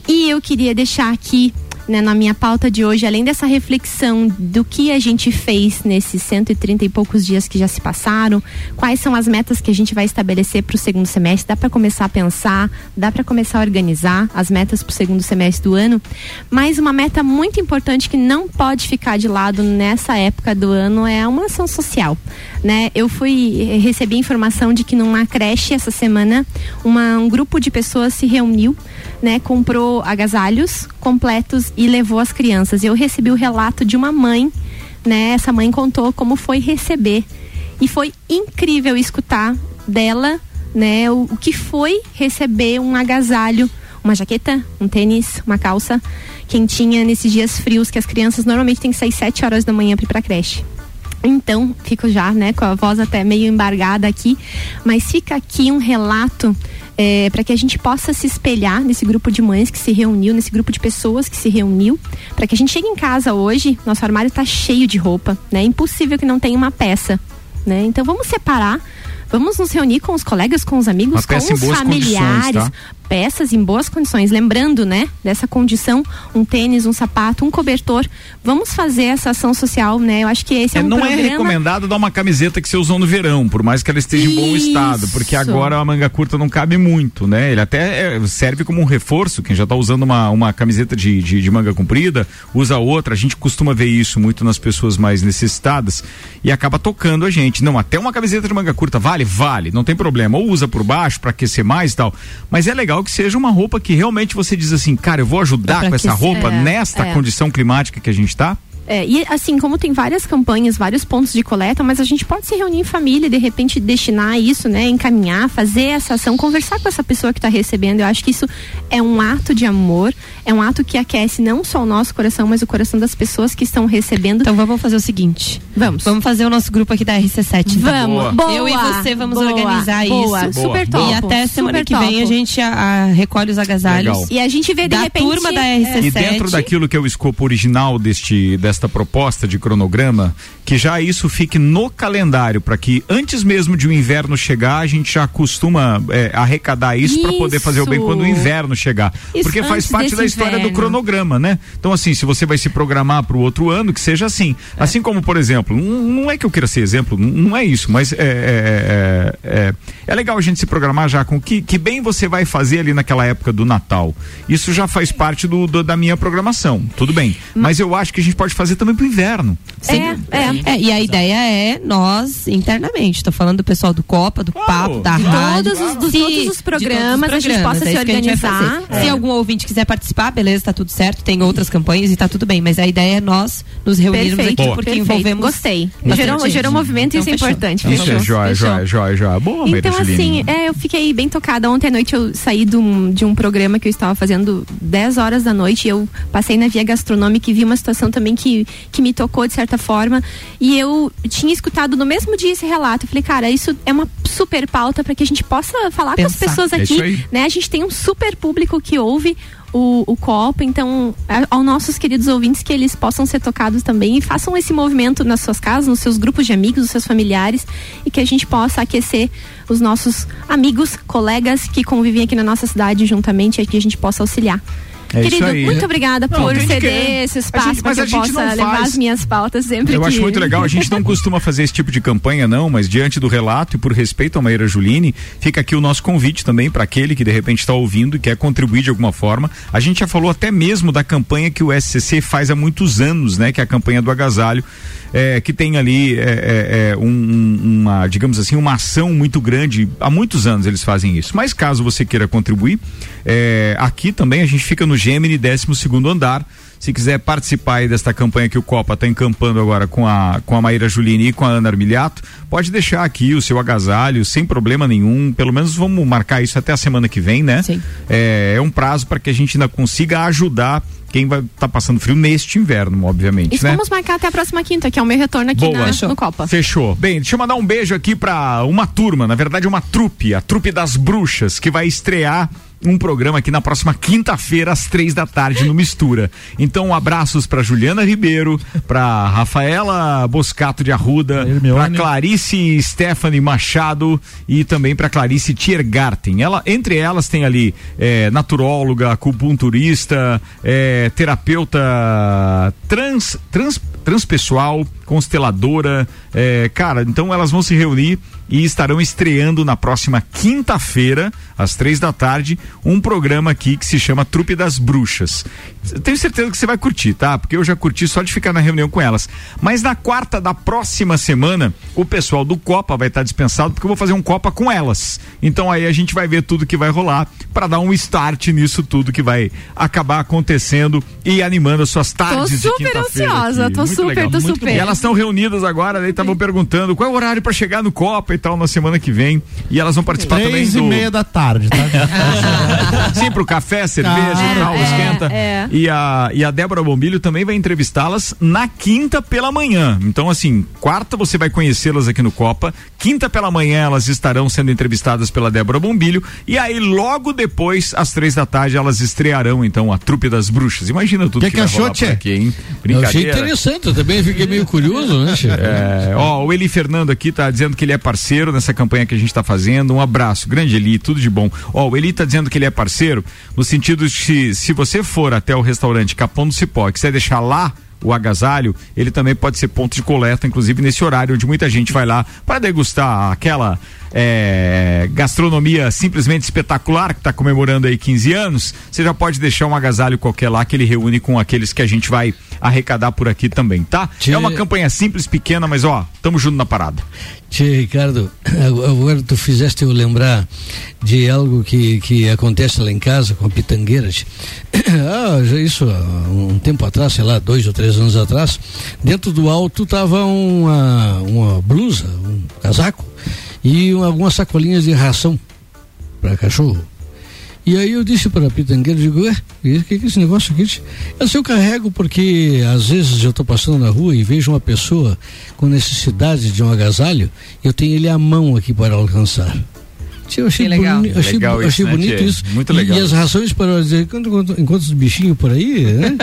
E eu queria deixar aqui né, na minha pauta de hoje, além dessa reflexão do que a gente fez nesses 130 e poucos dias que já se passaram, quais são as metas que a gente vai estabelecer para o segundo semestre, dá para começar a pensar, dá para começar a organizar as metas para o segundo semestre do ano, mas uma meta muito importante que não pode ficar de lado nessa época do ano é uma ação social, né? Eu fui recebi informação de que numa creche essa semana uma, um grupo de pessoas se reuniu, né? Comprou agasalhos completos e levou as crianças. Eu recebi o relato de uma mãe, né? Essa mãe contou como foi receber e foi incrível escutar dela, né? O, o que foi receber um agasalho uma jaqueta, um tênis, uma calça quentinha nesses dias frios que as crianças normalmente têm que sair 7 horas da manhã para ir para creche. Então, fico já, né, com a voz até meio embargada aqui, mas fica aqui um relato é, para que a gente possa se espelhar nesse grupo de mães que se reuniu, nesse grupo de pessoas que se reuniu, para que a gente chegue em casa hoje, nosso armário está cheio de roupa, né? É impossível que não tenha uma peça, né? Então vamos separar Vamos nos reunir com os colegas, com os amigos, com os familiares, tá? Peças em boas condições. Lembrando, né, dessa condição, um tênis, um sapato, um cobertor. Vamos fazer essa ação social, né? Eu acho que esse é, é um não programa... é recomendado dar uma camiseta que você usou no verão, por mais que ela esteja Isso. em bom estado, porque agora a manga curta não cabe muito, né? Ele até é, serve como um reforço. Quem já está usando uma, uma camiseta de, de, de, manga comprida, usa outra. A gente costuma ver isso muito nas pessoas mais necessitadas e acaba tocando a gente. Não, até uma camiseta de manga curta vale? Vale, não tem problema. Ou usa por baixo para aquecer mais e tal. Mas é legal legal que seja uma roupa que realmente você diz assim, cara, eu vou ajudar com essa roupa é, nesta é. condição climática que a gente está? É, e assim, como tem várias campanhas, vários pontos de coleta, mas a gente pode se reunir em família e de repente destinar isso, né? Encaminhar, fazer essa ação, conversar com essa pessoa que está recebendo. Eu acho que isso é um ato de amor, é um ato que aquece não só o nosso coração, mas o coração das pessoas que estão recebendo. Então vamos fazer o seguinte. Vamos. Vamos fazer o nosso grupo aqui da RC7. Então. Vamos. Boa. Eu e você vamos boa, organizar boa, isso. Super top. E até semana que vem a gente a, a, recolhe os agasalhos. Legal. E a gente vê de da repente. turma da RC7. E dentro daquilo que é o escopo original deste, desta proposta de cronograma, que já isso fique no calendário, para que antes mesmo de o inverno chegar, a gente já costuma é, arrecadar isso, para poder fazer o bem quando o inverno chegar. Isso, Porque faz parte da história inverno. do cronograma, né? Então, assim, se você vai se programar para o outro ano, que seja assim. É. Assim como, por exemplo, não, é que eu queira ser exemplo, não, é isso, mas é, é, é, é, legal a gente se programar já com que, que bem você vai fazer ali naquela época do Natal. Isso já faz parte do, do da minha programação, tudo bem. Mas eu acho que a gente pode fazer também para o inverno. Sim. É, é. é, e a ideia é nós internamente. Estou falando do pessoal do Copa, do Papo, da rádio. Todos os, dos, todos os programas, todos os programas, a gente possa é se organizar. É. Se algum ouvinte quiser participar, beleza, tá tudo certo. Tem outras campanhas e tá tudo bem. Mas a ideia é nós nos reunirmos Perfeito. aqui, porque Perfeito. envolvemos. Gostei. Gerou, gerou movimento e então, isso é importante. Isso é joia, joia, joia, joia. Boa, Então, assim, é, eu fiquei bem tocada. Ontem à noite eu saí de um, de um programa que eu estava fazendo 10 horas da noite e eu passei na via gastronômica e vi uma situação também que, que me tocou de certa forma e eu tinha escutado no mesmo dia esse relato. Eu falei, cara, isso é uma super pauta para que a gente possa falar Pensar. com as pessoas é aqui. É né? A gente tem um super público que ouve o, o copo, então, aos nossos queridos ouvintes, que eles possam ser tocados também e façam esse movimento nas suas casas, nos seus grupos de amigos, nos seus familiares e que a gente possa aquecer os nossos amigos, colegas que convivem aqui na nossa cidade juntamente e que a gente possa auxiliar. É Querido, aí, muito obrigada por ceder esse espaço para que eu possa levar faz... as minhas pautas sempre Eu que... acho muito legal, a gente não costuma fazer esse tipo de campanha não, mas diante do relato e por respeito a Maíra Juline, fica aqui o nosso convite também para aquele que de repente está ouvindo e quer contribuir de alguma forma. A gente já falou até mesmo da campanha que o SCC faz há muitos anos, né, que é a campanha do agasalho, é, que tem ali é, é, é um, uma, digamos assim, uma ação muito grande. Há muitos anos eles fazem isso. Mas caso você queira contribuir, é, aqui também a gente fica no Gemini, 12 segundo andar. Se quiser participar aí desta campanha que o Copa está encampando agora com a, com a Maíra Julini e com a Ana Armiliato, pode deixar aqui o seu agasalho sem problema nenhum. Pelo menos vamos marcar isso até a semana que vem, né? Sim. É, é um prazo para que a gente ainda consiga ajudar quem vai estar tá passando frio neste inverno, obviamente. Isso né? vamos marcar até a próxima quinta, que é o meu retorno aqui na, no Copa. Fechou. Bem, deixa eu mandar um beijo aqui para uma turma, na verdade uma trupe, a trupe das bruxas, que vai estrear um programa aqui na próxima quinta-feira, às três da tarde, no Mistura. Então, abraços para Juliana Ribeiro, para Rafaela Boscato de Arruda, para Clarice Stephanie Machado e também para Clarice Tiergarten. Ela, entre elas tem ali é, naturóloga, acupunturista, é, terapeuta trans, trans, transpessoal, consteladora. É, cara, então elas vão se reunir e estarão estreando na próxima quinta-feira, às três da tarde, um programa aqui que se chama Trupe das Bruxas. Tenho certeza que você vai curtir, tá? Porque eu já curti só de ficar na reunião com elas. Mas na quarta da próxima semana, o pessoal do Copa vai estar dispensado, porque eu vou fazer um Copa com elas. Então aí a gente vai ver tudo que vai rolar para dar um start nisso tudo que vai acabar acontecendo e animando as suas tardes tô super ansiosa, aqui. tô Muito super, legal. tô Muito super. E elas estão reunidas agora, daí estavam perguntando qual é o horário pra chegar no Copa e tal na semana que vem. E elas vão participar também Três e do. meia da tarde, tá? Sim, pro café, cerveja Ah, e tal, é, esquenta. é. E, a, e a Débora Bombilho também vai entrevistá-las na quinta pela manhã. Então, assim, quarta você vai conhecê-las aqui no Copa. Quinta pela manhã elas estarão sendo entrevistadas pela Débora Bombilho. E aí, logo depois, às três da tarde, elas estrearão, então, a Trupe das Bruxas. Imagina tudo Que que, que vai rolar por aqui, hein? Eu achei Brincadeira. interessante, eu também fiquei meio curioso, né? É, ó, o Eli Fernando aqui tá dizendo que ele é parceiro nessa campanha que a gente tá fazendo. Um abraço, grande Eli, tudo de bom. Ó, o Eli tá dizendo que ele é parceiro no sentido de se, se você for até o restaurante Capão do Cipó e quiser deixar lá o agasalho, ele também pode ser ponto de coleta, inclusive nesse horário onde muita gente vai lá para degustar aquela é, gastronomia simplesmente espetacular que está comemorando aí 15 anos. Você já pode deixar um agasalho qualquer lá que ele reúne com aqueles que a gente vai arrecadar por aqui também, tá? Tchê. É uma campanha simples, pequena, mas ó, tamo junto na parada. Tchê, Ricardo, agora tu fizeste eu lembrar de algo que, que acontece lá em casa com a pitangueira. Ah, isso há um tempo atrás, sei lá, dois ou três anos atrás, dentro do alto tava uma, uma blusa, um casaco e um- algumas sacolinhas de ração para cachorro. E aí eu disse para a pitangueira, digo, ué, o que, que é esse negócio aqui? tchê?" Eu, eu carrego porque às vezes eu estou passando na rua e vejo uma pessoa com necessidade de um agasalho, eu tenho ele à mão aqui para alcançar. Tchê, Eu achei, Que legal. boni- achei, Legal achei isso, né, bonito tchê? isso. Muito E- legal. E, as rações para dizer, enquanto, enquanto, enquanto os bichinhos por aí, né?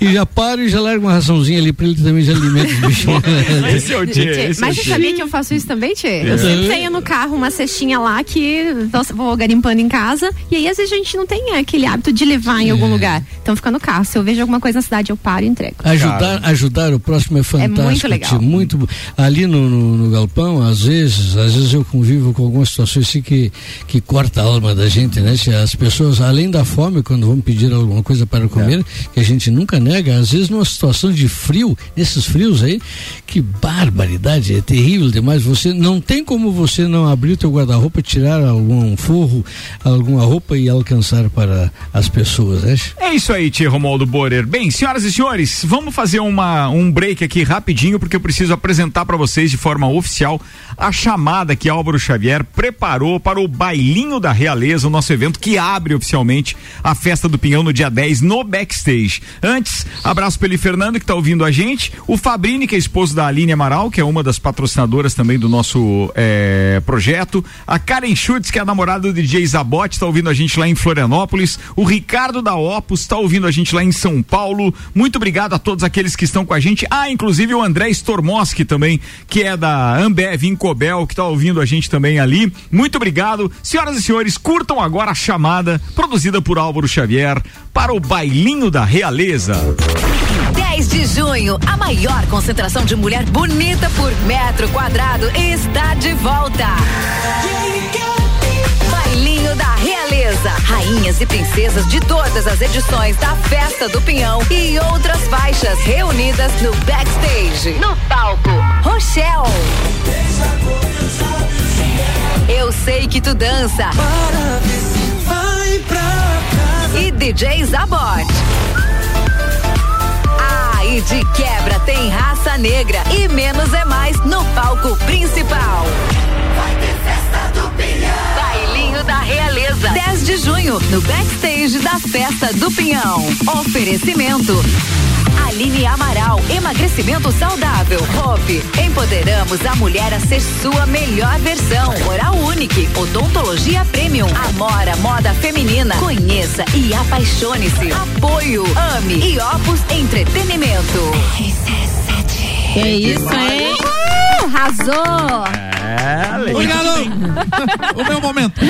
É. E já paro e já largo uma raçãozinha ali para ele também já alimenta os bichinhos. Esse é o Tchê, é mas você sabia que eu faço isso também, Tchê? É. Eu sempre tenho no carro uma cestinha lá que vou garimpando em casa. E aí, às vezes, a gente não tem aquele hábito de levar em algum lugar. Então fica no carro. Se eu vejo alguma coisa na cidade, eu paro e entrego. Ajudar, ajudar o próximo é fantástico. muito legal. tio, muito ali no, no, no galpão, às vezes, às vezes eu convivo com algumas situações assim que, que corta a alma da gente, né? As pessoas, além da fome, quando vão pedir alguma coisa para comer, que a gente nunca nega, às vezes numa situação de frio, nesses frios aí, que barbaridade, é terrível demais. Você não tem como você não abrir o teu guarda-roupa, tirar algum forro, alguma roupa e alcançar para as pessoas, né? É isso aí, Tia Romualdo Borer. Bem, senhoras e senhores, vamos fazer uma, um break aqui rapidinho, porque eu preciso apresentar para vocês de forma oficial a chamada que Álvaro Xavier preparou para o Bailinho da Realeza, o nosso evento que abre oficialmente a festa do Pinhão no dia 10 no backstage. Antes, abraço pelo Fernando que está ouvindo a gente, o Fabrini, que é esposo da Aline Amaral, que é uma das patrocinadoras também do nosso eh, projeto, a Karen Schutz, que é a namorada do DJ Zabote, está ouvindo a gente lá em Florianópolis, o Ricardo da Opus está ouvindo a gente lá em São Paulo. Muito obrigado a todos aqueles que estão com a gente. Ah, inclusive o André Stormoski também, que é da Ambev Incobel, que está ouvindo a gente também ali. Muito obrigado. Senhoras e senhores, curtam agora a chamada produzida por Álvaro Xavier para o Bailinho da Realeza. 10 de junho, a maior concentração de mulher bonita por metro quadrado está de volta. Bailinho da Realeza. Rainhas e princesas de todas as edições da Festa do Pinhão e outras faixas reunidas no backstage. No palco, Rochelle. Eu sei que tu dança. E DJ Zabot. Ah, e de quebra tem raça negra e menos é mais no palco principal. Vai ter festa do Pinhão. Bailinho da Realeza. 10 de junho, no backstage da Festa do Pinhão. Oferecimento. Aline Amaral, emagrecimento saudável. Hope, empoderamos a mulher a ser sua melhor versão. Oral Unique, odontologia premium. Amora, moda feminina. Conheça e apaixone-se. Apoio, ame e Opus Entretenimento. Que isso, hein? Uh, arrasou! É, legal. Obrigado! o meu momento.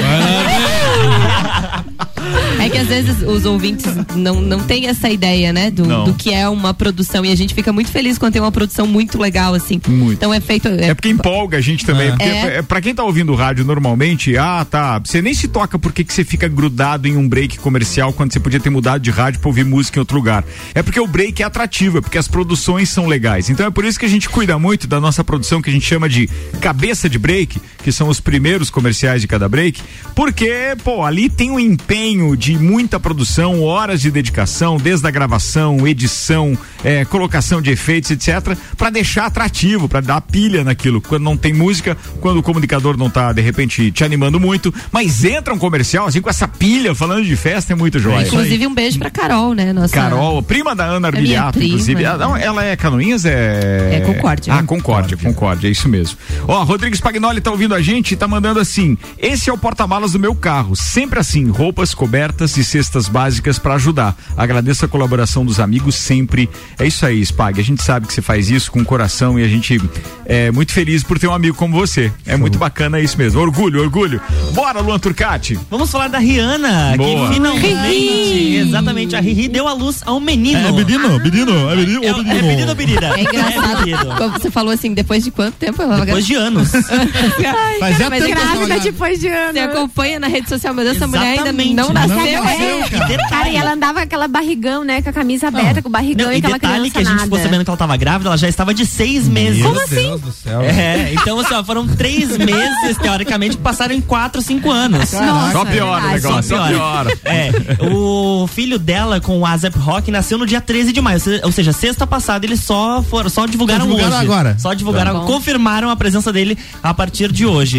É que às vezes os ouvintes não, não têm essa ideia, né? Do, do que é uma produção. E a gente fica muito feliz quando tem uma produção muito legal, assim. Muito. Então é feito. É porque empolga a gente também. Porque É. é. pra quem tá ouvindo rádio normalmente, ah, tá. Você nem se toca porque que você fica grudado em um break comercial quando você podia ter mudado de rádio pra ouvir música em outro lugar. É porque o break é atrativo, é porque as produções são legais. Então é por isso que a gente cuida muito da nossa produção que a gente chama de cabeça de break, que são os primeiros comerciais de cada break, porque, pô, ali tem um empenho de muita produção, horas de dedicação, desde a gravação, edição, eh, colocação de efeitos, etc, para deixar atrativo, para dar pilha naquilo. Quando não tem música, quando o comunicador não tá de repente te animando muito, mas entra um comercial assim com essa pilha falando de festa é muito jóia. Inclusive um beijo pra Carol, né? Nossa... Carol, prima da Ana É Arbiliato, prima. inclusive. Ela, não, ela é Canoinhas? É. É Concórdia. Ah, Concórdia, Concórdia, é isso mesmo. Ó, Rodrigues Pagnoli tá ouvindo a gente e tá mandando assim: esse é o porta-malas do meu carro. Sempre assim, roupas, cobertas e cestas básicas pra ajudar. Agradeço a colaboração dos amigos sempre. É isso aí, Spag. A gente sabe que você faz isso com coração e a gente é muito feliz por ter um amigo como você. É muito bacana isso mesmo. Orgulho, orgulho. Bora, Luan Turcati. Vamos falar da Rihanna, Boa. que finalmente, exatamente, a Riri deu a luz a um menino. É menino, menino, é menino É, ou é menino? menino ou menina? É engraçado. menino. Como você falou assim, depois de quanto tempo ela Depois de anos. Fazia mas tempo que eu tava Grávida depois de anos. Você acompanha na rede social, mas essa mulher ainda Exatamente. não Não nasceu, é. cara. Detalhe. e ela andava com aquela barrigão, né? Com a camisa aberta, com o barrigão Não, e e aquela detalhe que a gente nada. ficou sabendo que ela tava grávida, ela já estava de seis meses. Meu Deus do céu. É, então assim, ó, foram três meses, teoricamente, passaram em quatro, cinco anos. Nossa, Só piora o negócio, só piora. É, o filho dela com o Azep Rock nasceu no dia 13 de maio, ou seja, sexta passada eles só foram, só divulgaram, Só divulgaram hoje. agora. Só divulgaram, Tá confirmaram a presença dele a partir de hoje.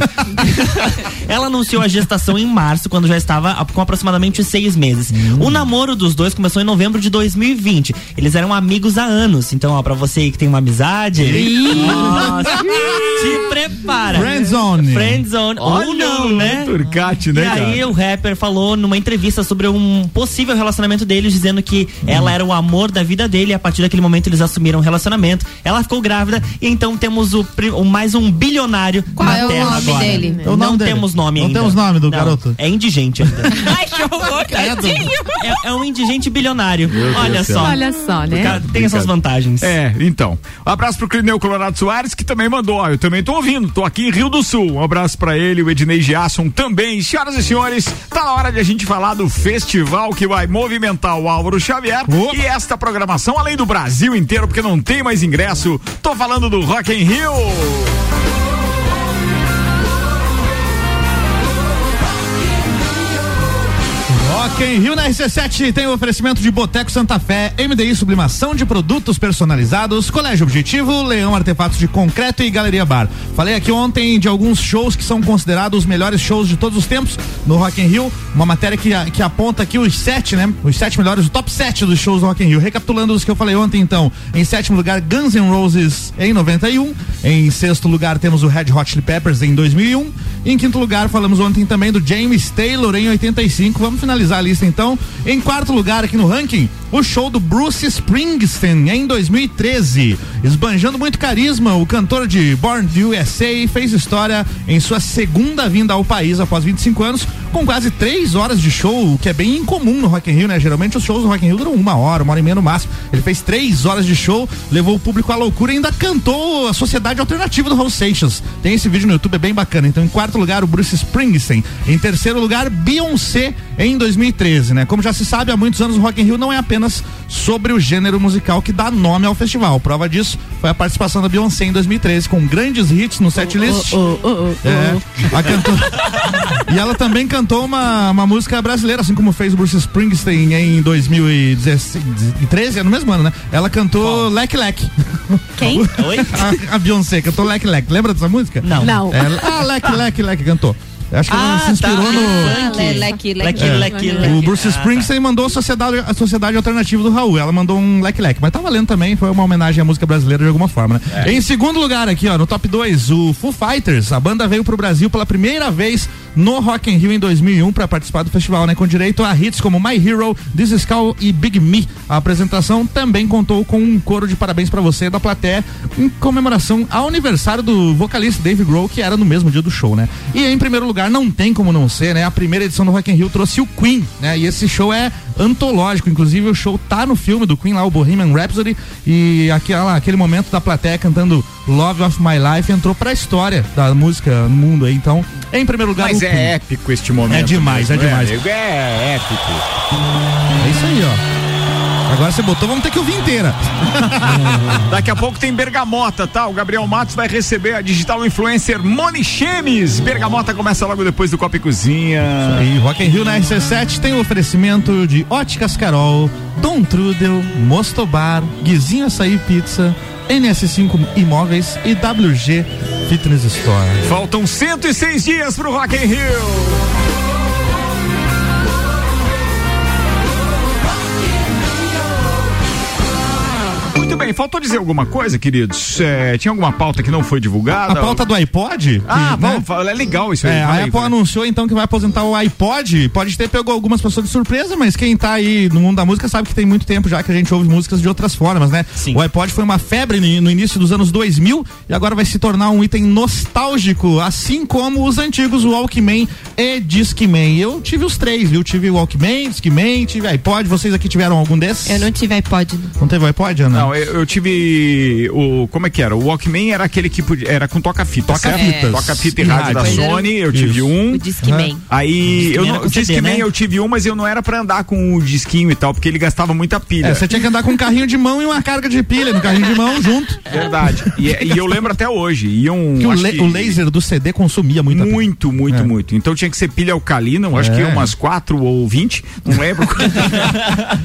Ela anunciou a gestação em março, quando já estava com aproximadamente seis meses. O namoro dos dois começou em novembro de 2020. Eles eram amigos há anos, então ó, pra você aí que tem uma amizade, nossa, te prepara. Friendzone. Friendzone, ou não, né? Turcati, né, E aí cara? o rapper falou numa entrevista sobre um possível relacionamento deles, dizendo que ela era o amor da vida dele e a partir daquele momento eles assumiram um relacionamento. Ela ficou grávida e então temos o, o mais um bilionário Qual na é o Terra nome agora. dele? É o Não nome dele. temos nome Não ainda. temos nome do Não, garoto. É indigente ainda. Ai, tadinho. É, é um indigente bilionário. Olha só. Olha só, né? Cara tem essas vantagens. É, então. Um abraço pro Clineu Colorado Soares, que também mandou. Ó, eu também tô ouvindo, tô aqui em Rio do Sul. Um abraço pra ele, o Ednei Giasson também. Senhoras e senhores, tá na hora de a gente falar do festival que vai movimentar o Álvaro Xavier Opa. e esta programação, além do Brasil inteiro, porque não tem mais ingresso. Tô falando do Rock in Rio. Rock em Rio na RC7 tem o oferecimento de Boteco Santa Fé, MDI Sublimação de Produtos Personalizados, Colégio Objetivo, Leão Artefatos de Concreto e Galeria Bar. Falei aqui ontem de alguns shows que são considerados os melhores shows de todos os tempos no Rock in Rio, uma matéria que, que aponta aqui os sete, né? Os sete melhores, o top sete dos shows do Rock in Rio. Recapitulando os que eu falei ontem, então, em sétimo lugar, Guns N' Roses em 91, em sexto lugar temos o Red Hot Chili Peppers em 2001, em quinto lugar falamos ontem também do James Taylor em 85. Vamos finalizar a então. Em quarto lugar aqui no ranking, o show do Bruce Springsteen em 2013. Esbanjando muito carisma, o cantor de Born the USA fez história em sua segunda vinda ao país após 25 anos, com quase três horas de show, o que é bem incomum no Rock in Rio, né? Geralmente os shows do Rock in Rio duram uma hora, uma hora e meia no máximo. Ele fez três horas de show, levou o público à loucura e ainda cantou a Sociedade Alternativa do Raul Seixas. Tem esse vídeo no YouTube, é bem bacana. Então, em quarto lugar, o Bruce Springsteen. Em terceiro lugar, Beyoncé em 2013, né? Como já se sabe, há muitos anos o Rock in Rio não é apenas sobre o gênero musical que dá nome ao festival. Prova disso foi a participação da Beyoncé em 2013 com grandes hits no setlist. É, a cantora. e ela também cantou uma, uma música brasileira, assim como fez o Bruce Springsteen em 2013, é no mesmo ano, né? Ela cantou Leque Leque. Quem? Oi? A, a Beyoncé cantou Leque Leque. Lembra dessa música? Não. Não. Ela, ah, Leque Leque Leque cantou. Acho que ela Ah, se inspirou tá. no. Le- leque, leque. Leque, leque, O. Bruce Ah, Springsteen mandou a sociedade, a sociedade alternativa do Raul. Ela mandou um leque leque, mas tá valendo também, foi uma homenagem à música brasileira de alguma forma, né? Em segundo lugar aqui, ó, no top 2, o Foo Fighters. A banda veio pro Brasil pela primeira vez no Rock in Rio em 2001 para participar do festival, né? Com direito a hits como My Hero, This Is Call e Big Me. A apresentação também contou com um coro de parabéns para você da plateia em comemoração ao aniversário do vocalista Dave Grohl, que era no mesmo dia do show, né? E em primeiro lugar, não tem como não ser, né? A primeira edição do Rock in Rio trouxe o Queen, né? E esse show é antológico, inclusive o show tá no filme do Queen lá, o Bohemian Rhapsody, e aquela, aquele momento da plateia cantando Love of My Life entrou pra história da música no mundo aí, então, em primeiro lugar Mas o Queen. é épico este momento. É demais, mesmo, é demais. amigo? É épico. É isso aí, ó. Agora você botou, vamos ter que ouvir inteira. Daqui a pouco tem Bergamota, tá? O Gabriel Matos vai receber a digital influencer Moni Chemes. Bergamota começa logo depois do Copa e Cozinha. E Rock in Rio na RC7 tem o oferecimento de Óticas Carol, Dom Trudel, Mostobar, Guizinho Açaí Pizza, NS5 Imóveis e WG Fitness Store. Faltam 106 dias pro Rock in Rio. Bem, faltou dizer alguma coisa, queridos? É, tinha alguma pauta que não foi divulgada? A pauta do iPod? Ah, que, né? vamos, fala, é legal isso aí. É, fala a Apple fala. anunciou então que vai aposentar o iPod. Pode ter pegou algumas pessoas de surpresa, mas quem tá aí no mundo da música sabe que tem muito tempo já que a gente ouve músicas de outras formas, né? Sim. O iPod foi uma febre no, início dos anos 2000 e agora vai se tornar um item nostálgico, assim como os antigos Walkman e Discman. Eu tive os três, viu? Tive Walkman, Discman, tive iPod. Vocês aqui tiveram algum desses? Eu não tive iPod. não. Não teve iPod, Ana? Não, eu, eu tive o como é que era? O Walkman era aquele que podia, era com toca-fita, Toca-fitas. certo? Toca-fita e rádio da rádio. Sony, eu tive Isso. um. O Discman. Aí eu Discman não, o Discman né? eu tive um, mas eu não era pra andar com o disquinho e tal, porque ele gastava muita pilha. É, você tinha que andar com um carrinho de mão e uma carga de pilha no carrinho de mão junto. Verdade. E, e eu lembro até hoje. Iam, Que o, la- que- o laser do CD consumia muita pilha. Muito, muito, É. muito. Então tinha que ser pilha alcalina, eu acho que É. umas 4 ou 20, não lembro.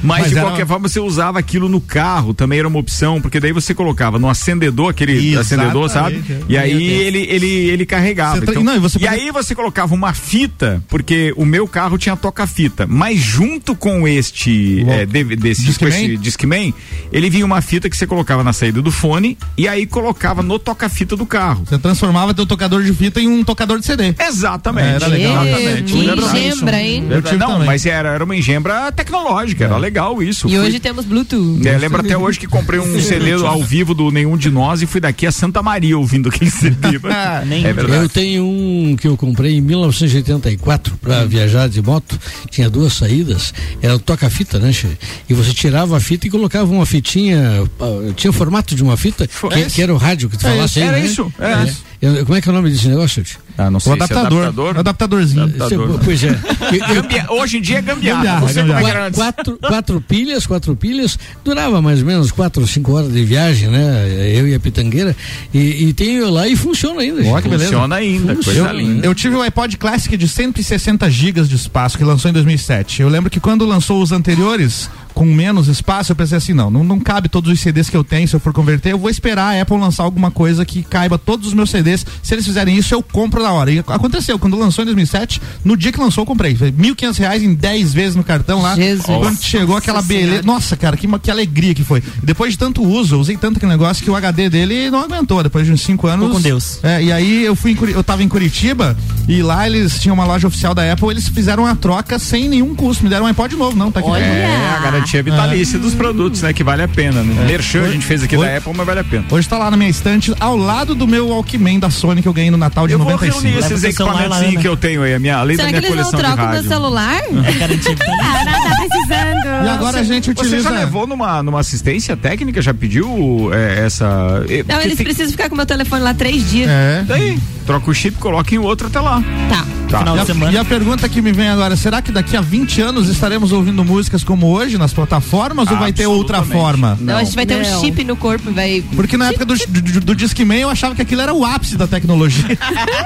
Mas, Mas de qualquer forma você usava aquilo no carro, também era uma opção, porque daí você colocava no acendedor, aquele Exatamente, acendedor, sabe? é. E aí ele, ele, ele carregava. Você tra- Então- não, e você e aí você colocava uma fita, porque o meu carro tinha toca-fita, mas junto com este é, desse Discman? com esse Discman, ele vinha uma fita que você colocava na saída do fone e aí colocava no toca-fita do carro. Você transformava teu tocador de fita em um tocador de CD. Exatamente. Era legal. Exatamente. Engembra, hein? Eu Não, também. mas era, era uma engembra tecnológica, era legal isso. E Fui- hoje temos Bluetooth. É, lembro até hoje que comprei um CD ao vivo do Nenhum de Nós e fui daqui a Santa Maria ouvindo aquele CD. Nem é Eu tenho um que eu comprei em 1984 para viajar de moto. Tinha duas saídas. Era o toca-fita, né, Che? E você tirava a fita e colocava uma fitinha. ah, Tinha o formato de uma fita, que, que era o rádio que tu É falasse aí, era né? isso, é isso. Eu- como é que é o nome desse negócio? Ah, não O adaptador. O adaptadorzinho. Adaptador. Pois é. Eu- eu- Gambia- hoje em dia é gambiarra. Gambiarra, sei é que gambiarra. era antes. quatro, quatro pilhas, quatro pilhas, durava mais ou menos quatro ou cinco horas de viagem, né? Eu e a pitangueira. E, e tenho lá e funciona ainda. Ó, que beleza. Funciona ainda, coisa Eu, linda. eu tive o iPod Classic de 160 GB de espaço que lançou em 2007. Eu lembro que quando lançou os anteriores com menos espaço, eu pensei assim, não, não, não cabe todos os CDs que eu tenho, se eu for converter, eu vou esperar a Apple lançar alguma coisa que caiba todos os meus CDs. Se eles fizerem isso, eu compro na hora. E aconteceu, quando lançou em 2007, no dia que lançou eu comprei. Foi 1.500 reais em 10 vezes no cartão lá. Jesus. Quando chegou aquela Nossa beleza. Senhora. Nossa, cara, que, que alegria que foi. E depois de tanto uso, eu usei tanto aquele negócio que o HD dele não aguentou. Depois de uns 5 anos. com Deus. É, e aí eu fui eu tava em Curitiba e lá eles tinham uma loja oficial da Apple, eles fizeram a troca sem nenhum custo, me deram um iPod novo, não, tá aqui. É, a garantia vitalícia dos produtos, né? Que vale a pena, né? Merchan a gente fez aqui Oi? da Apple, mas vale a pena. Hoje tá lá na minha estante, ao lado do meu Walkman da Sony que eu ganhei no Natal de Eu vou 95. reunir esses celular equipamentos lá, né? que eu tenho aí, a minha, além Será da que minha eles não coleção de trocam meu rádio. celular? Garantia que tá ali. Cara, tá precisando. E agora a gente Você utiliza. já levou numa, numa assistência técnica? Já pediu é, essa. é, Não, eles tem- precisam ficar com o meu telefone lá três dias. É. Daí, troca o chip, coloca em outro até lá. Tá. Tá. Final E de a, semana. e a pergunta que me vem agora, será que daqui a 20 anos estaremos ouvindo músicas como hoje nas plataformas ou vai ter outra forma? Então a gente vai ter Não. um chip no corpo vai. Porque na época do, do, do Discman eu achava que aquilo era o ápice da tecnologia.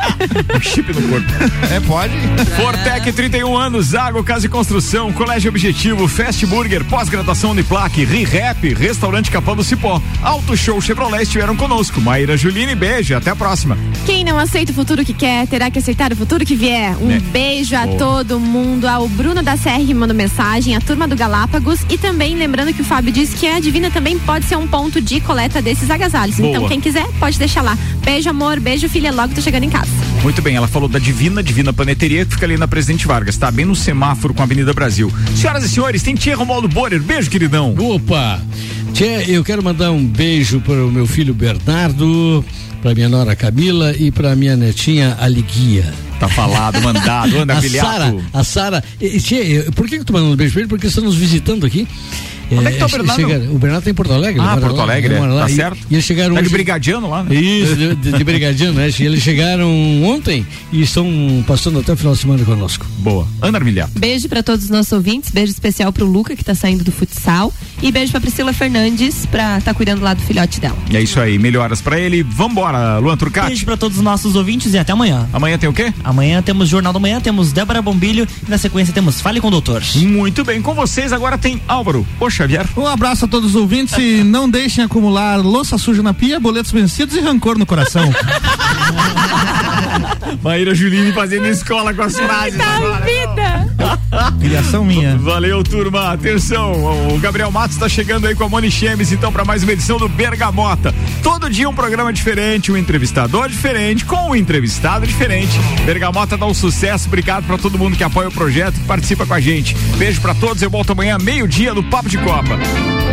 chip no corpo. é, pode? Fortec, 31 anos, Água, Casa e Construção, Colégio Objetivo, Fast Burger, pós-graduação Uniplaque, ReHap, Restaurante Capão do Cipó, Auto Show Chevrolet estiveram conosco. Maíra Juline, beijo, até a próxima. Quem não aceita o futuro que quer, terá que aceitar o futuro que vier. Um Né? beijo a Boa. todo mundo, ao Bruno da Serra que mandou mensagem, a turma do Galápagos e também lembrando que o Fábio disse que a Divina também pode ser um ponto de coleta desses agasalhos. Boa. Então quem quiser pode deixar lá. Beijo amor, beijo filha, logo tô chegando em casa. Muito bem, ela falou da Divina, Divina Paneteria, que fica ali na Presidente Vargas, tá? Bem no semáforo com a Avenida Brasil. Senhoras e senhores, tem Tia Romualdo Borer, beijo, queridão. Opa! Tchê, eu quero mandar um beijo para o meu filho Bernardo, para minha nora Camila e para minha netinha Aliguia. Tá falado, mandado, anda. Sara, a Sara, por que que eu tô mandando um beijo pra ele? Porque estão nos visitando aqui. Onde é que tá o Bernardo? chegaram- o Bernardo tá em Porto Alegre. Ah, Porto lá, Alegre, é. lá. Tá E- certo. E eles chegaram Tá de brigadiano lá, né? Isso, de, de, de brigadiano, né? E eles chegaram ontem e estão passando até o final de semana conosco. Boa. Ana Armilhar. Beijo pra todos os nossos ouvintes, beijo especial pro Luca que tá saindo do futsal e beijo pra Priscila Fernandes pra tá cuidando lá do filhote dela. É isso aí, melhoras pra ele. Vambora, Luan Turcati. Beijo pra todos os nossos ouvintes e até amanhã. Amanhã tem o quê? Amanhã temos Jornal da Manhã, temos Débora Bombilho e na sequência temos Fale com o Doutor. Muito bem, com vocês agora tem Álvaro. Ô Xavier. Um abraço a todos os ouvintes e não deixem acumular louça suja na pia, boletos vencidos e rancor no coração. Maíra Juline fazendo escola com as frases. agora. Criação minha. Valeu, turma. Atenção, o Gabriel Matos está chegando aí com a Moni Chemes, então, para mais uma edição do Bergamota. Todo dia um programa diferente, um entrevistador diferente, com um entrevistado diferente. Bergamota dá um sucesso. Obrigado para todo mundo que apoia o projeto e participa com a gente. Beijo para todos. Eu volto amanhã, meio-dia, no Papo de Up.